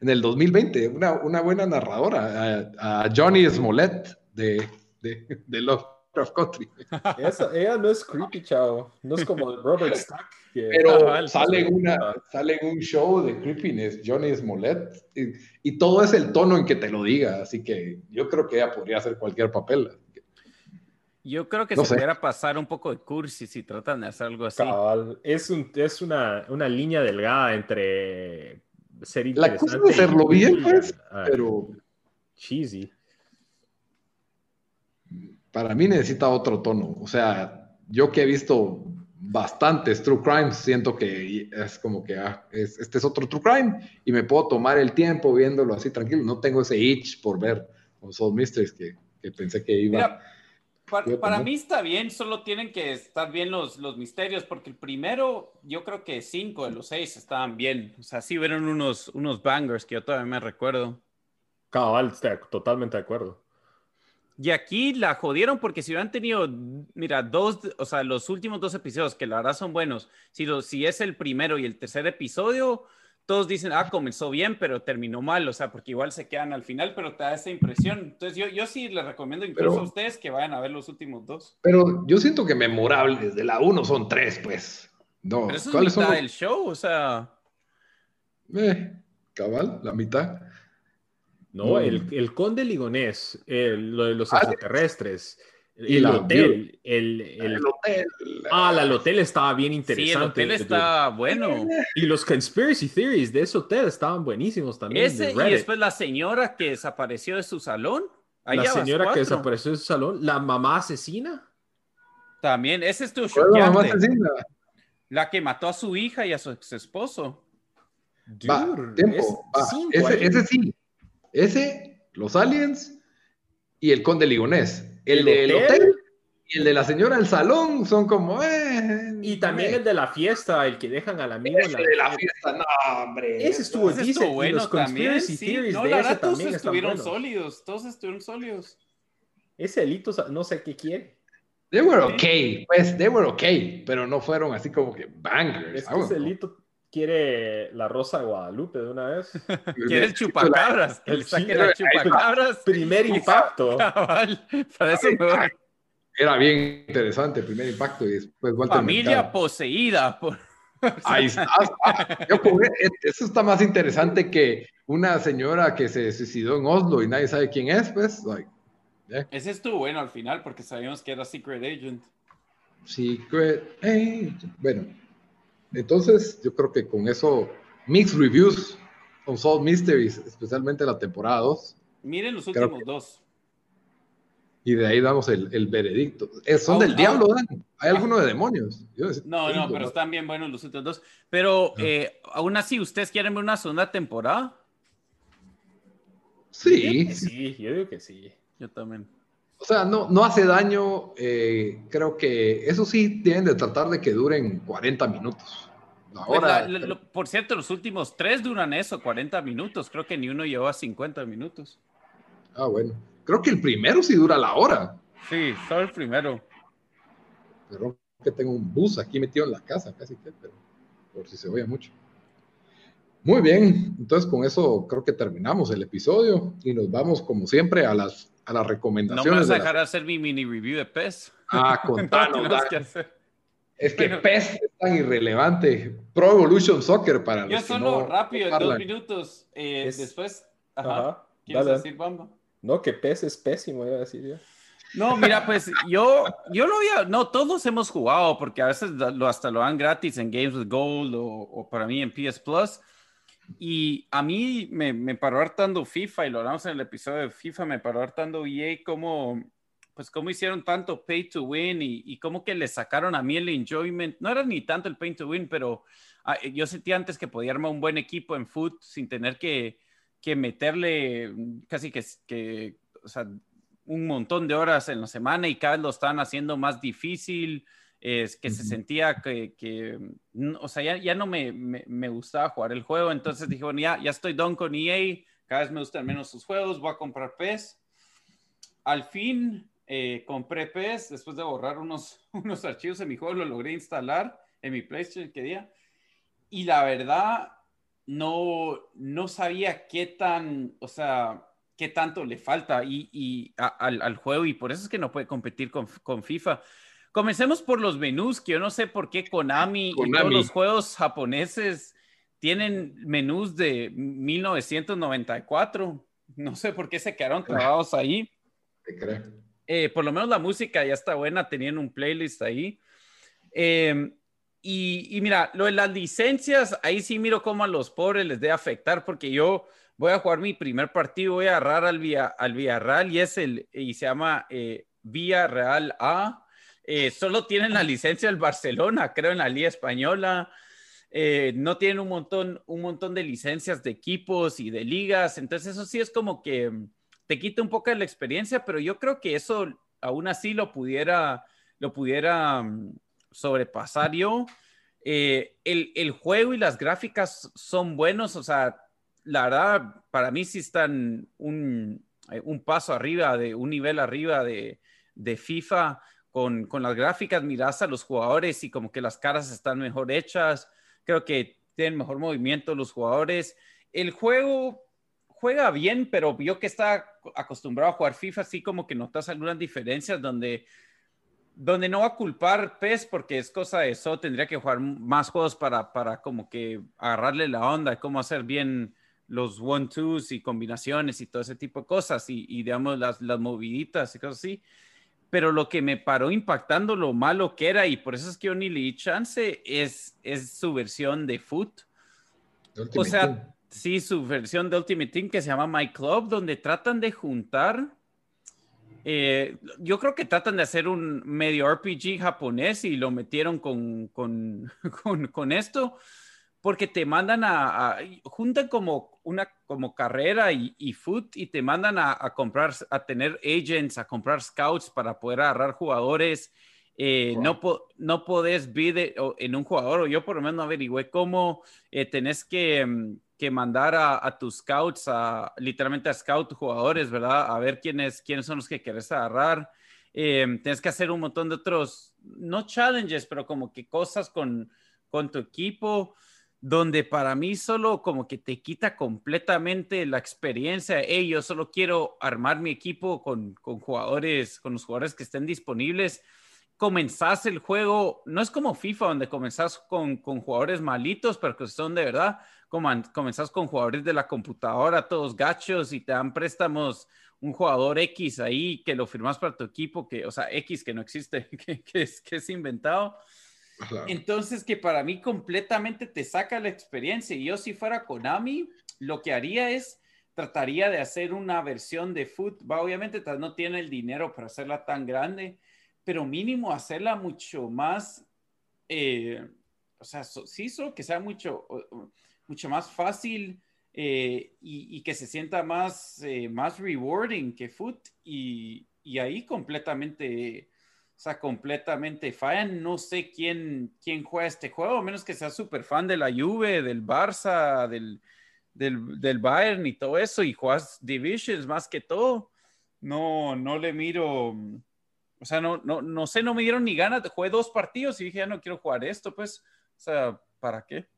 En el 2020, una, una buena narradora, a, a Johnny Smollett de, de, de Lovecraft Country. Esa, ella no es creepy, chao. No es como Robert Stack. que- Pero sale, una, sale en un show de creepiness, Johnny Smollett, y, y todo es el tono en que te lo diga, así que yo creo que ella podría hacer cualquier papel. Yo creo que No se sé. pudiera pasar un poco de cursi si tratan de hacer algo así. Cabal. Es, un, es una, una línea delgada entre ser La interesante cosa es hacerlo y- bien, pues, Pero cheesy. para mí necesita otro tono. O sea, yo que he visto bastantes true crimes, siento que es como que ah, es- este es otro true crime y me puedo tomar el tiempo viéndolo así tranquilo. No tengo ese itch por ver con Soul Mysteries que, que pensé que iba. Mira, para, poner. mí está bien, solo tienen que estar bien los, los misterios, porque el primero, yo creo que cinco de los seis estaban bien. O sea, sí hubieron unos, unos bangers que yo todavía me recuerdo. Cabal, totalmente de acuerdo. Y aquí la jodieron porque si hubieran tenido, mira, dos, o sea, los últimos dos episodios, que la verdad son buenos, si, lo- si es el primero y el tercer episodio, todos dicen, ah, comenzó bien, pero terminó mal, o sea, porque igual se quedan al final, pero te da esa impresión. Entonces yo, yo sí les recomiendo incluso Pero- a ustedes que vayan a ver los últimos dos. Pero yo siento que memorables de la 1 son tres, pues. No, Pero eso es ¿cuáles mitad son los- del show, o sea, Eh, cabal, la mitad. No, No. el, el conde ligonés, el- lo de los Ah, extraterrestres, el hotel, el, el- El hotel. ah, la- el hotel estaba bien sí, el interesante. hotel está bueno. Y los conspiracy theories de ese hotel estaban buenísimos también. Ese de y después la señora que desapareció de su salón. La señora que desapareció de su salón, la mamá asesina. También, ese estuvo ¿Cuál es la mamá asesina? La que mató a su hija y a su ex esposo. Va, Dude, tiempo, es va. cinco Ese, ese sí. Ese, los aliens y el conde ligonés. El, ¿El del hotel? hotel? y el de la señora del salón son como. Eh, Y también eh. el de la fiesta, el que dejan al amigo Ese de la fiesta, no, hombre. Ese estuvo Ese decent, estuvo y bueno los también. conspiracy sí. theories No, de la ese verdad, todos estuvieron buenos. sólidos. Todos estuvieron sólidos. Ese elito no sé qué quiere. They were okay, pues, they were okay, pero no fueron así como que bangers. Es que ese elito quiere la rosa de Guadalupe de una vez. Quiere el chupacabras. Sí, chupacabras. Primer impacto. Cabal. Para eso me voy. Era bien interesante el primer impacto y después Walter Familia Mercado. poseída. Por... Ahí está. yo con- eso está más interesante que una señora que se suicidó en Oslo y nadie sabe quién es, pues. Like, Ese estuvo bueno al final porque sabíamos que era Secret Agent. Secret Agent. Bueno, entonces yo creo que con eso, mixed reviews con Solved Mysteries, especialmente la temporada 2, Miren los últimos dos. y de ahí damos el, el veredicto. Eh, son del diablo, Dan. ¿Hay alguno de demonios? Yo No, no, pero están bien buenos los últimos dos. Pero eh, aún así, ¿ustedes quieren ver una segunda temporada? Sí, Sí, yo digo que sí. Yo también. O sea, no, no hace daño. eh, creo que eso sí, tienen de tratar de que duren 40 minutos. Pues por cierto, los últimos tres duran eso, 40 minutos. Creo que ni uno llevó a 50 minutos. Ah, bueno. Creo que el primero sí dura la hora. Sí, solo el primero. Pero que tengo un bus aquí metido en la casa, casi que, pero por si se oye mucho. Muy bien, entonces con eso creo que terminamos el episodio y nos vamos como siempre a las, a las recomendaciones. No me vas a dejar hacer mi mini review de PES. Ah, contanos. es que PES es tan irrelevante. Pro Evolution Soccer para Yo solo rápido, en dos minutos. Eh, después, ajá. ¿Quieres decir, Bamba? No, que PES es pésimo, iba a decir yo. No, mira, pues yo, yo lo había, no, todos hemos jugado porque a veces lo, hasta lo dan gratis en Games with Gold o, o para mí en PS Plus. Y a mí me, me, paró hartando FIFA, y lo hablamos en el episodio de FIFA, me paró hartando EA como, pues cómo hicieron tanto pay to win y, y cómo que le sacaron a mí el enjoyment. No era ni tanto el pay to win, pero ah, yo sentí antes que podía armar un buen equipo en foot sin tener que, que meterle casi que, que, o sea, un montón de horas en la semana y cada vez lo están haciendo más difícil. Es que se sentía que, que, o sea, ya, ya no me, me, gustaba jugar el juego. Entonces dije, bueno, ya, ya estoy don con EA, cada vez me gustan menos sus juegos, voy a comprar PES. Al fin eh, compré PES, después de borrar unos, unos archivos en mi juego, lo logré instalar en mi PlayStation que día. Y la verdad, no, no sabía qué tan, o sea, qué tanto le falta y, y al, al, juego y por eso es que no puede competir con, con, FIFA. Comencemos por los menús, que yo no sé por qué Konami, Konami. y todos los juegos japoneses tienen menús de 1994. No sé por qué se quedaron trabados ahí. Eh, por lo menos la música ya está buena, tenían un playlist ahí. Eh, y, mira, lo de las licencias, ahí sí miro cómo a los pobres les debe afectar, porque yo voy a jugar mi primer partido, voy a agarrar al, Vía, al Villarreal y es el, y se llama eh, Villarreal A. Eh, solo tienen la licencia del Barcelona, creo, en la Liga Española. Eh, no tienen un montón, un montón de licencias de equipos y de ligas. Entonces, eso sí es como que te quita un poco de la experiencia, pero yo creo que eso aún así lo pudiera, lo pudiera mm, sobrepasar yo. Eh, el, el, juego y las gráficas son buenos, o sea, la verdad, para mí sí están un, un paso arriba, de un nivel arriba de, de FIFA. Con, con, las gráficas, miras a los jugadores y como que las caras están mejor hechas. Creo que tienen mejor movimiento los jugadores. El juego juega bien, pero yo que está acostumbrado a jugar FIFA, sí como que notas algunas diferencias donde donde no va a culpar PES porque es cosa de eso, tendría que jugar más juegos para, para como que agarrarle la onda, cómo hacer bien los one-twos y combinaciones y todo ese tipo de cosas y, y digamos las, las moviditas y cosas así. Pero lo que me paró impactando lo malo que era, y por eso es que yo ni le di chance, es, es su versión de Foot. O sea, sí, su versión de Ultimate Team que se llama My Club, donde tratan de juntar eh, yo creo que tratan de hacer un medio RPG japonés y lo metieron con, con, con, esto, porque te mandan a, juntan como una como carrera y, y foot y te mandan a, comprar, a tener agents, a comprar scouts para poder agarrar jugadores. Eh, no, no podés ver en un jugador, o yo por lo menos no averigüé cómo eh, tenés que mm, que mandar a, tus scouts, a, literalmente a scout jugadores, ¿verdad? A ver quiénes, quiénes son los que quieres agarrar. Eh, tienes que hacer un montón de otros, no challenges, pero como que cosas con, con tu equipo, donde para mí solo como que te quita completamente la experiencia. Hey, yo solo quiero armar mi equipo con, con jugadores, con los jugadores que estén disponibles comenzás el juego, no es como FIFA, donde comenzás con, con jugadores malitos, pero que son de verdad, comenzás con jugadores de la computadora, todos gachos, y te dan préstamos un jugador X ahí que lo firmas para tu equipo, que, o sea, X que no existe, que, es, que es inventado. Entonces, que para mí completamente te saca la experiencia. Y yo si fuera Konami, lo que haría es, trataría de hacer una versión de foot. Obviamente no tiene el dinero para hacerla tan grande, pero mínimo hacerla mucho más, eh, o sea, solo que sea mucho, mucho más fácil eh, y, que se sienta más, eh, más rewarding que foot y, y, ahí completamente O sea, completamente fallan. No sé quién, quién juega este juego, a menos que sea súper fan de la Juve, del Barça, del, del, del, Bayern y todo eso, y juegas Divisions más que todo. No, no le miro. O sea, no, no, no sé, no me dieron ni ganas. Jugué dos partidos y dije, ya no quiero jugar esto, pues. O sea, ¿para qué?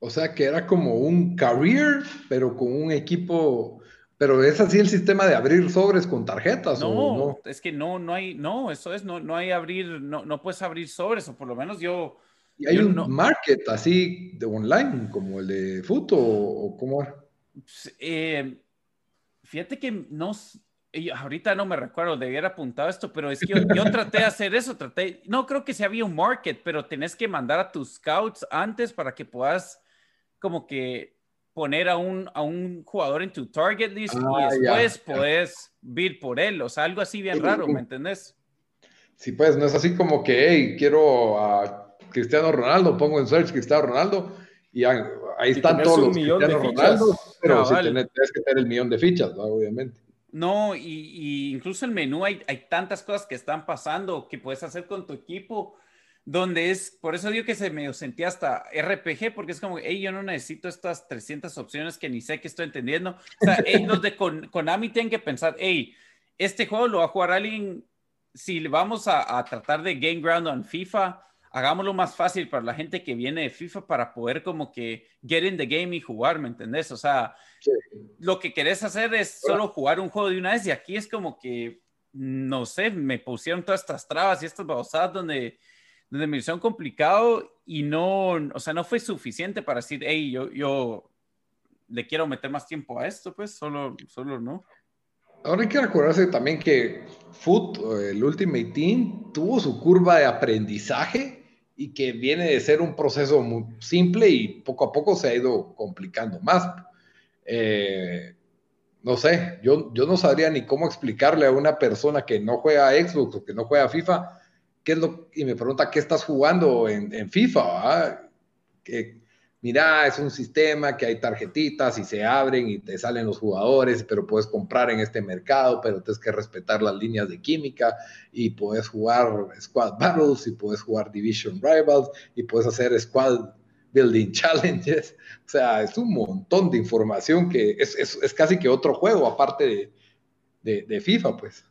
O sea, que era como un career, pero con un equipo pero es así el sistema de abrir sobres con tarjetas. No, ¿o no? es que no, no hay, no, eso es, no, no hay abrir, no, no puedes abrir sobres, o por lo menos yo. ¿Y hay yo un no- market así de online, como el de Futo, o cómo? Pues, eh, fíjate que no, ahorita no me recuerdo, debiera apuntado esto, pero es que yo, yo traté de hacer eso, traté, no creo que sí había un market, pero tenés que mandar a tus scouts antes para que puedas como que poner a un, a un jugador en tu target list Ah, y después ya. podés bid por él, o sea, algo así bien raro, ¿me entendés? Sí, pues no es así como que, hey, quiero a Cristiano Ronaldo, pongo en search Cristiano Ronaldo y ahí están tenés todos los Cristiano. Ronaldo, pero sí Cabal. tenés, tienes que tener el millón de fichas, ¿no? obviamente. No, y, y incluso el menú hay, hay tantas cosas que están pasando que puedes hacer con tu equipo, donde es, por eso digo que se me sentía hasta RPG, porque es como, hey, yo no necesito estas 300 opciones que ni sé que estoy entendiendo. O sea, hey, los de Kon- Konami tienen que pensar, hey, este juego lo va a jugar alguien, si vamos a, a tratar de game ground en FIFA, hagámoslo más fácil para la gente que viene de FIFA para poder como que get in the game y jugar, ¿me entendés? O sea, Sí. lo que querés hacer es solo jugar un juego de una vez y aquí es como que, no sé, me pusieron todas estas trabas y estas babosadas donde, donde me hicieron complicado y no, o sea, no fue suficiente para decir, hey, yo, yo le quiero meter más tiempo a esto, pues solo, solo no. Ahora hay que recordarse también que Foot, el Ultimate Team, tuvo su curva de aprendizaje y que viene de ser un proceso muy simple y poco a poco se ha ido complicando más. Eh, no sé, yo, yo no sabría ni cómo explicarle a una persona que no juega a Xbox o que no juega a FIFA, qué es lo, y me pregunta qué estás jugando en, en FIFA, ¿verdad? Que, mira, es un sistema que hay tarjetitas y se abren y te salen los jugadores, pero puedes comprar en este mercado, pero tienes que respetar las líneas de química y puedes jugar Squad Battles y puedes jugar Division Rivals y puedes hacer Squad Building Challenges. O sea, es un montón de información que es, es, es casi que otro juego aparte de, de, de FIFA, pues.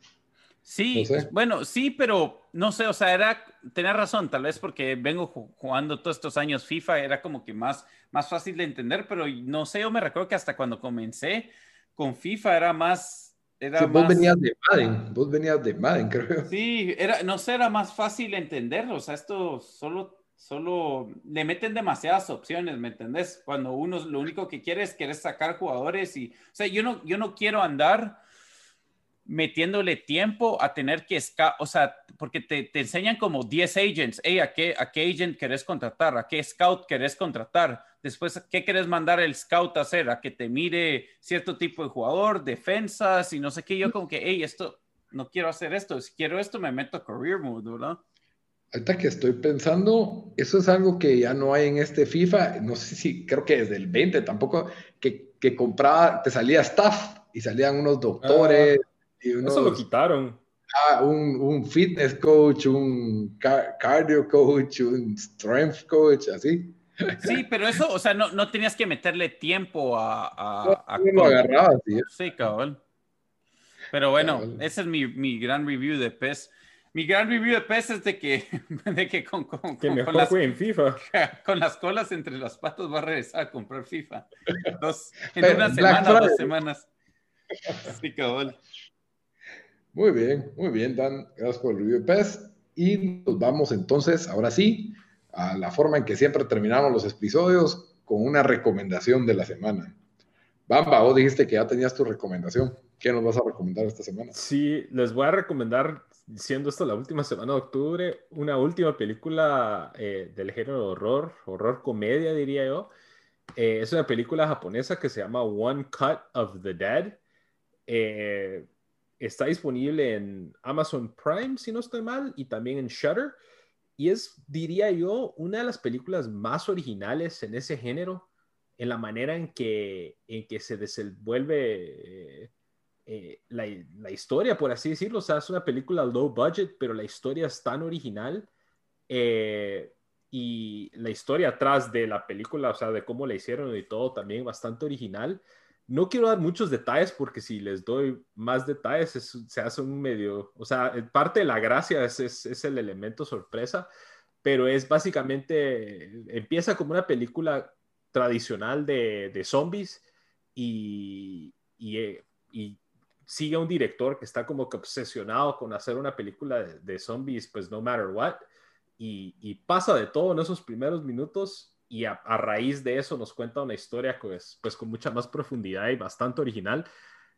Sí, No sé. bueno, sí, pero no sé, o sea, era, tenía razón, tal vez porque vengo ju- jugando todos estos años FIFA, era como que más, más fácil de entender, pero no sé, yo me recuerdo que hasta cuando comencé con FIFA era más, era Sí, vos más, venías de Madden, vos venías de Madden, creo. sí, era, no sé, era más fácil entenderlo, o sea, esto solo, solo, le meten demasiadas opciones, ¿me entendés? Cuando uno lo único que quiere es querer sacar jugadores y, o sea, yo no, yo no quiero andar metiéndole tiempo a tener que, esca- o sea, porque te, te enseñan como 10 agents, hey, ¿a qué, ¿a qué agent querés contratar? ¿A qué scout querés contratar? Después, ¿qué querés mandar el scout a hacer? ¿A que te mire cierto tipo de jugador, defensas y no sé qué? Yo como que, hey, esto, no quiero hacer esto, si quiero esto me meto a career mode, ¿verdad? Ahorita que estoy pensando, eso es algo que ya no hay en este FIFA, no sé si, creo que desde el 20 tampoco, que, que compraba, te salía staff y salían unos doctores y unos, Eso lo quitaron. ah, un, un fitness coach, un car- cardio coach, un strength coach, así. Sí, pero eso, o sea, no, no tenías que meterle tiempo a... a, lo agarraba. ¿eh? Sí, cabal. Pero bueno, ese es mi, mi gran review de PES. Mi gran review de PES es de que, de que con, con, Que con- las, fue en FIFA. con las colas entre las patas va a regresar a comprar FIFA. Dos, en Pero una Black semana, Friday. dos semanas. Sí, cabal. Muy bien, muy bien, Dan. Gracias por el review PES. Y nos vamos entonces, ahora sí, a la forma en que siempre terminamos los episodios con una recomendación de la semana. Bamba, vos dijiste que ya tenías tu recomendación. ¿Qué nos vas a recomendar esta semana? Sí, les voy a recomendar, siendo esto la última semana de octubre, una última película eh, del género horror, horror comedia, diría yo. Eh, es una película japonesa que se llama One Cut of the Dead. Eh, está disponible en Amazon Prime, si no estoy mal, y también en Shudder. Y es, diría yo, una de las películas más originales en ese género, en la manera en que, en que se desenvuelve eh, eh, la, la, historia, por así decirlo, o sea, es una película low budget, pero la historia es tan original eh, y la historia atrás de la película, o sea, de cómo la hicieron y todo, también bastante original. No quiero dar muchos detalles porque si les doy más detalles se hace un medio, o sea, parte de la gracia es, es, el elemento sorpresa, pero es básicamente, empieza como una película tradicional de, de zombies y, y, eh, sigue un director que está como que obsesionado con hacer una película de, de zombies, pues no matter what, y, pasa de todo en esos primeros minutos y a, a, raíz de eso nos cuenta una historia pues, pues con mucha más profundidad y bastante original.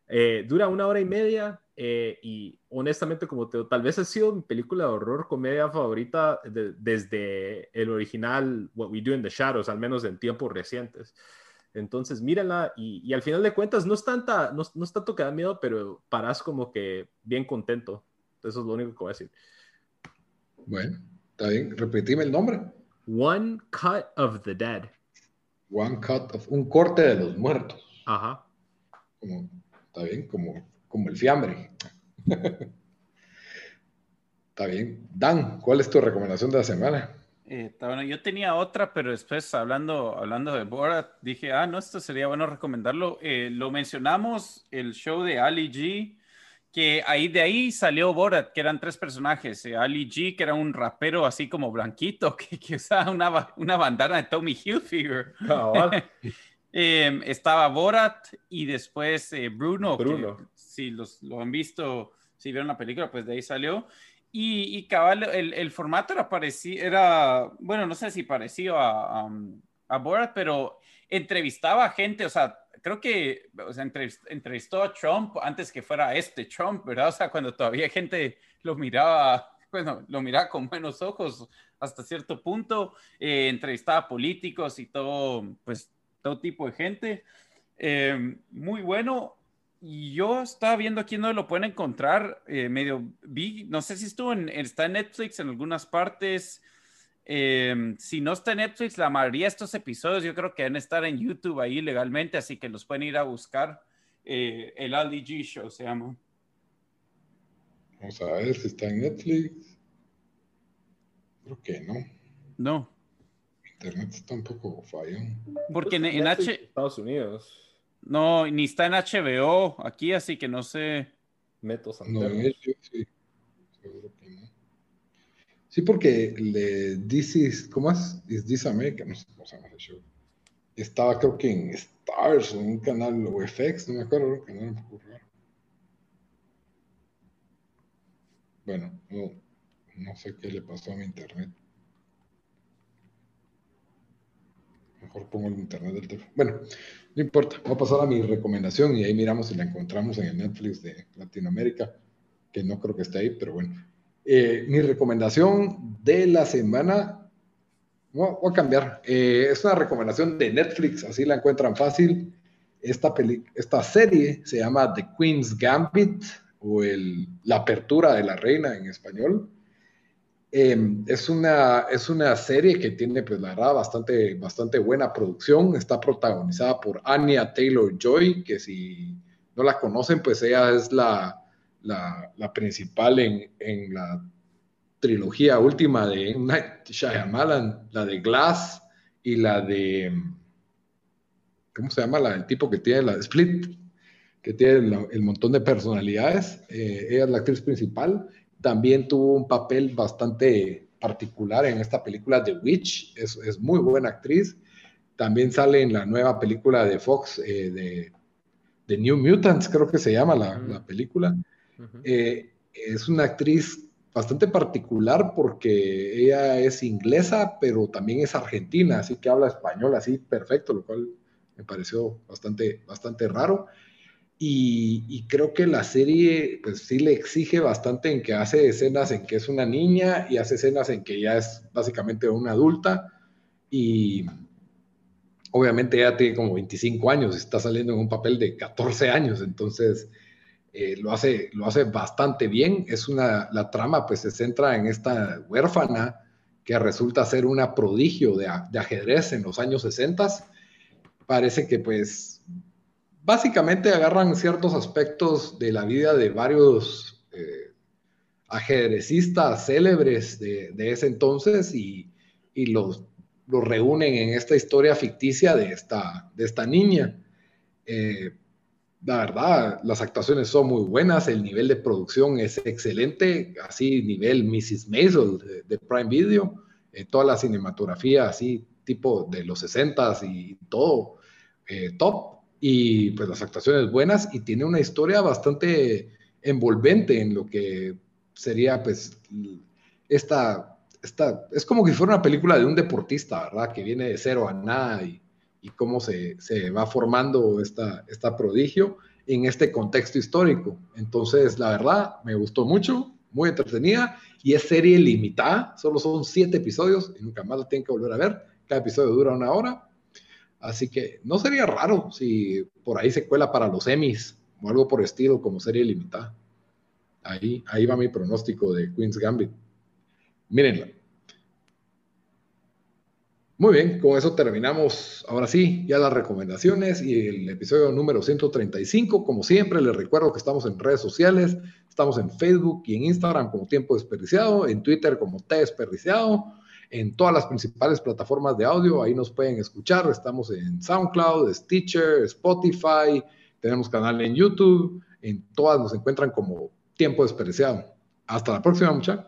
Eh, dura una hora y media eh, y honestamente, como te tal vez ha sido mi película de horror comedia favorita de, desde el original What We Do in the Shadows, al menos en tiempos recientes. Entonces, mírenla y, y al final de cuentas no es, tanta, no, no es tanto que da miedo, pero paras como que bien contento. Eso es lo único que voy a decir. Bueno, está bien. Repetime el nombre. One Cut of the Dead. One Cut of... Un corte de los muertos. Ajá. Como Está bien, como, como el fiambre. Está bien. Dan, ¿cuál es tu recomendación de la semana? Eh, bueno, yo tenía otra, pero después hablando, hablando de Borat, dije, ah, no, esto sería bueno recomendarlo. Eh, lo mencionamos, el show de Ali G, que ahí de ahí salió Borat, que eran tres personajes. Eh, Ali G, que era un rapero así como blanquito, que, que usaba una, una bandana de Tommy Hilfiger. Oh, Eh, estaba Borat y después eh, Bruno, Bruno. Que, si los, lo han visto, si vieron la película, pues de ahí salió. Y, y cabal, el, el, formato era parecido, era, bueno, no sé si parecido a, a, a, Borat, pero entrevistaba a gente, o sea, creo que o sea, entrevistó a Trump antes que fuera este Trump, ¿verdad? O sea, cuando todavía gente lo miraba, bueno, lo miraba con buenos ojos hasta cierto punto, eh, entrevistaba políticos y todo, pues todo tipo de gente. Eh, muy bueno. Y yo estaba viendo aquí no lo pueden encontrar. Eh, medio vi, no sé si estuvo en, está en Netflix en algunas partes. Eh, si no está en Netflix, la mayoría de estos episodios yo creo que deben estar en YouTube ahí legalmente, así que los pueden ir a buscar. Eh, el LDG Show se llama. Vamos a ver si está en Netflix. Creo que no. No. Internet está un poco fallón. Porque en, en H... Estados Unidos. No, ni está en HBO aquí, así que no sé. Metos no, en sí. Seguro que no. Sí, porque le This is, ¿cómo es? Is This America? No sé cómo se llama ese show. Estaba creo que en Stars, en un canal o FX, no me acuerdo, un canal poco raro. Bueno, no, no sé qué le pasó a mi internet. Mejor pongo el internet del teléfono. Bueno, no importa. Voy a pasar a mi recomendación y ahí miramos si la encontramos en el Netflix de Latinoamérica, que no creo que esté ahí, pero bueno. Eh, mi recomendación de la semana, voy voy a cambiar. Eh, es una recomendación de Netflix, así la encuentran fácil. Esta, serie se llama The Queen's Gambit o el, La Apertura de la Reina en español. Eh, es, una, es una serie que tiene, pues la verdad, bastante, bastante buena producción. Está protagonizada por Anya Taylor Joy, que si no la conocen, pues ella es la, la, la principal en, en, la trilogía última de Night Shyamalan, la de Glass y la de. ¿Cómo se llama? La del tipo que tiene la de Split, que tiene la, el montón de personalidades. Eh, ella es la actriz principal también tuvo un papel bastante particular en esta película The Witch, es, es muy buena actriz. También sale en la nueva película de Fox, eh, de, de, New Mutants, creo que se llama la, la película. Eh, es una actriz bastante particular porque ella es inglesa, pero también es argentina, así que habla español así perfecto, lo cual me pareció bastante, bastante raro. Y, y, creo que la serie pues sí le exige bastante en que hace escenas en que es una niña y hace escenas en que ya es básicamente una adulta y obviamente ella tiene como 25 años, está saliendo en un papel de 14 años, entonces eh, lo, hace, lo hace bastante bien, es una, la trama pues se centra en esta huérfana que resulta ser una prodigio de, de ajedrez en los años 60, parece que pues básicamente agarran ciertos aspectos de la vida de varios eh, ajedrecistas célebres de, ese entonces y, los, los, reúnen en esta historia ficticia de esta, de esta niña. Eh, la verdad, las actuaciones son muy buenas, el nivel de producción es excelente, así nivel Mrs. Maisel de, Prime Video, eh, toda la cinematografía así tipo de los 60s y todo top y pues las actuaciones buenas y tiene una historia bastante envolvente en lo que sería pues esta, esta es como que fuera una película de un deportista, ¿verdad? Que viene de cero a nada y, y cómo se, se, va formando esta, esta prodigio en este contexto histórico. Entonces, la verdad, me gustó mucho, muy entretenida y es serie limitada, solo son siete episodios y nunca más la tienen que volver a ver. Cada episodio dura una hora Así que no sería raro si por ahí se cuela para los Emmys o algo por estilo como serie limitada. Ahí, ahí va mi pronóstico de Queen's Gambit. Mírenla. Muy bien, con eso terminamos. Ahora sí, ya las recomendaciones y el episodio número 135. Como siempre, les recuerdo que estamos en redes sociales. Estamos en Facebook y en Instagram como Tiempo Desperdiciado, en Twitter como T Desperdiciado en todas las principales plataformas de audio. Ahí nos pueden escuchar. Estamos en SoundCloud, Stitcher, Spotify. Tenemos canal en YouTube. En todas nos encuentran como Tiempo Desperdiciado. Hasta la próxima, muchachos.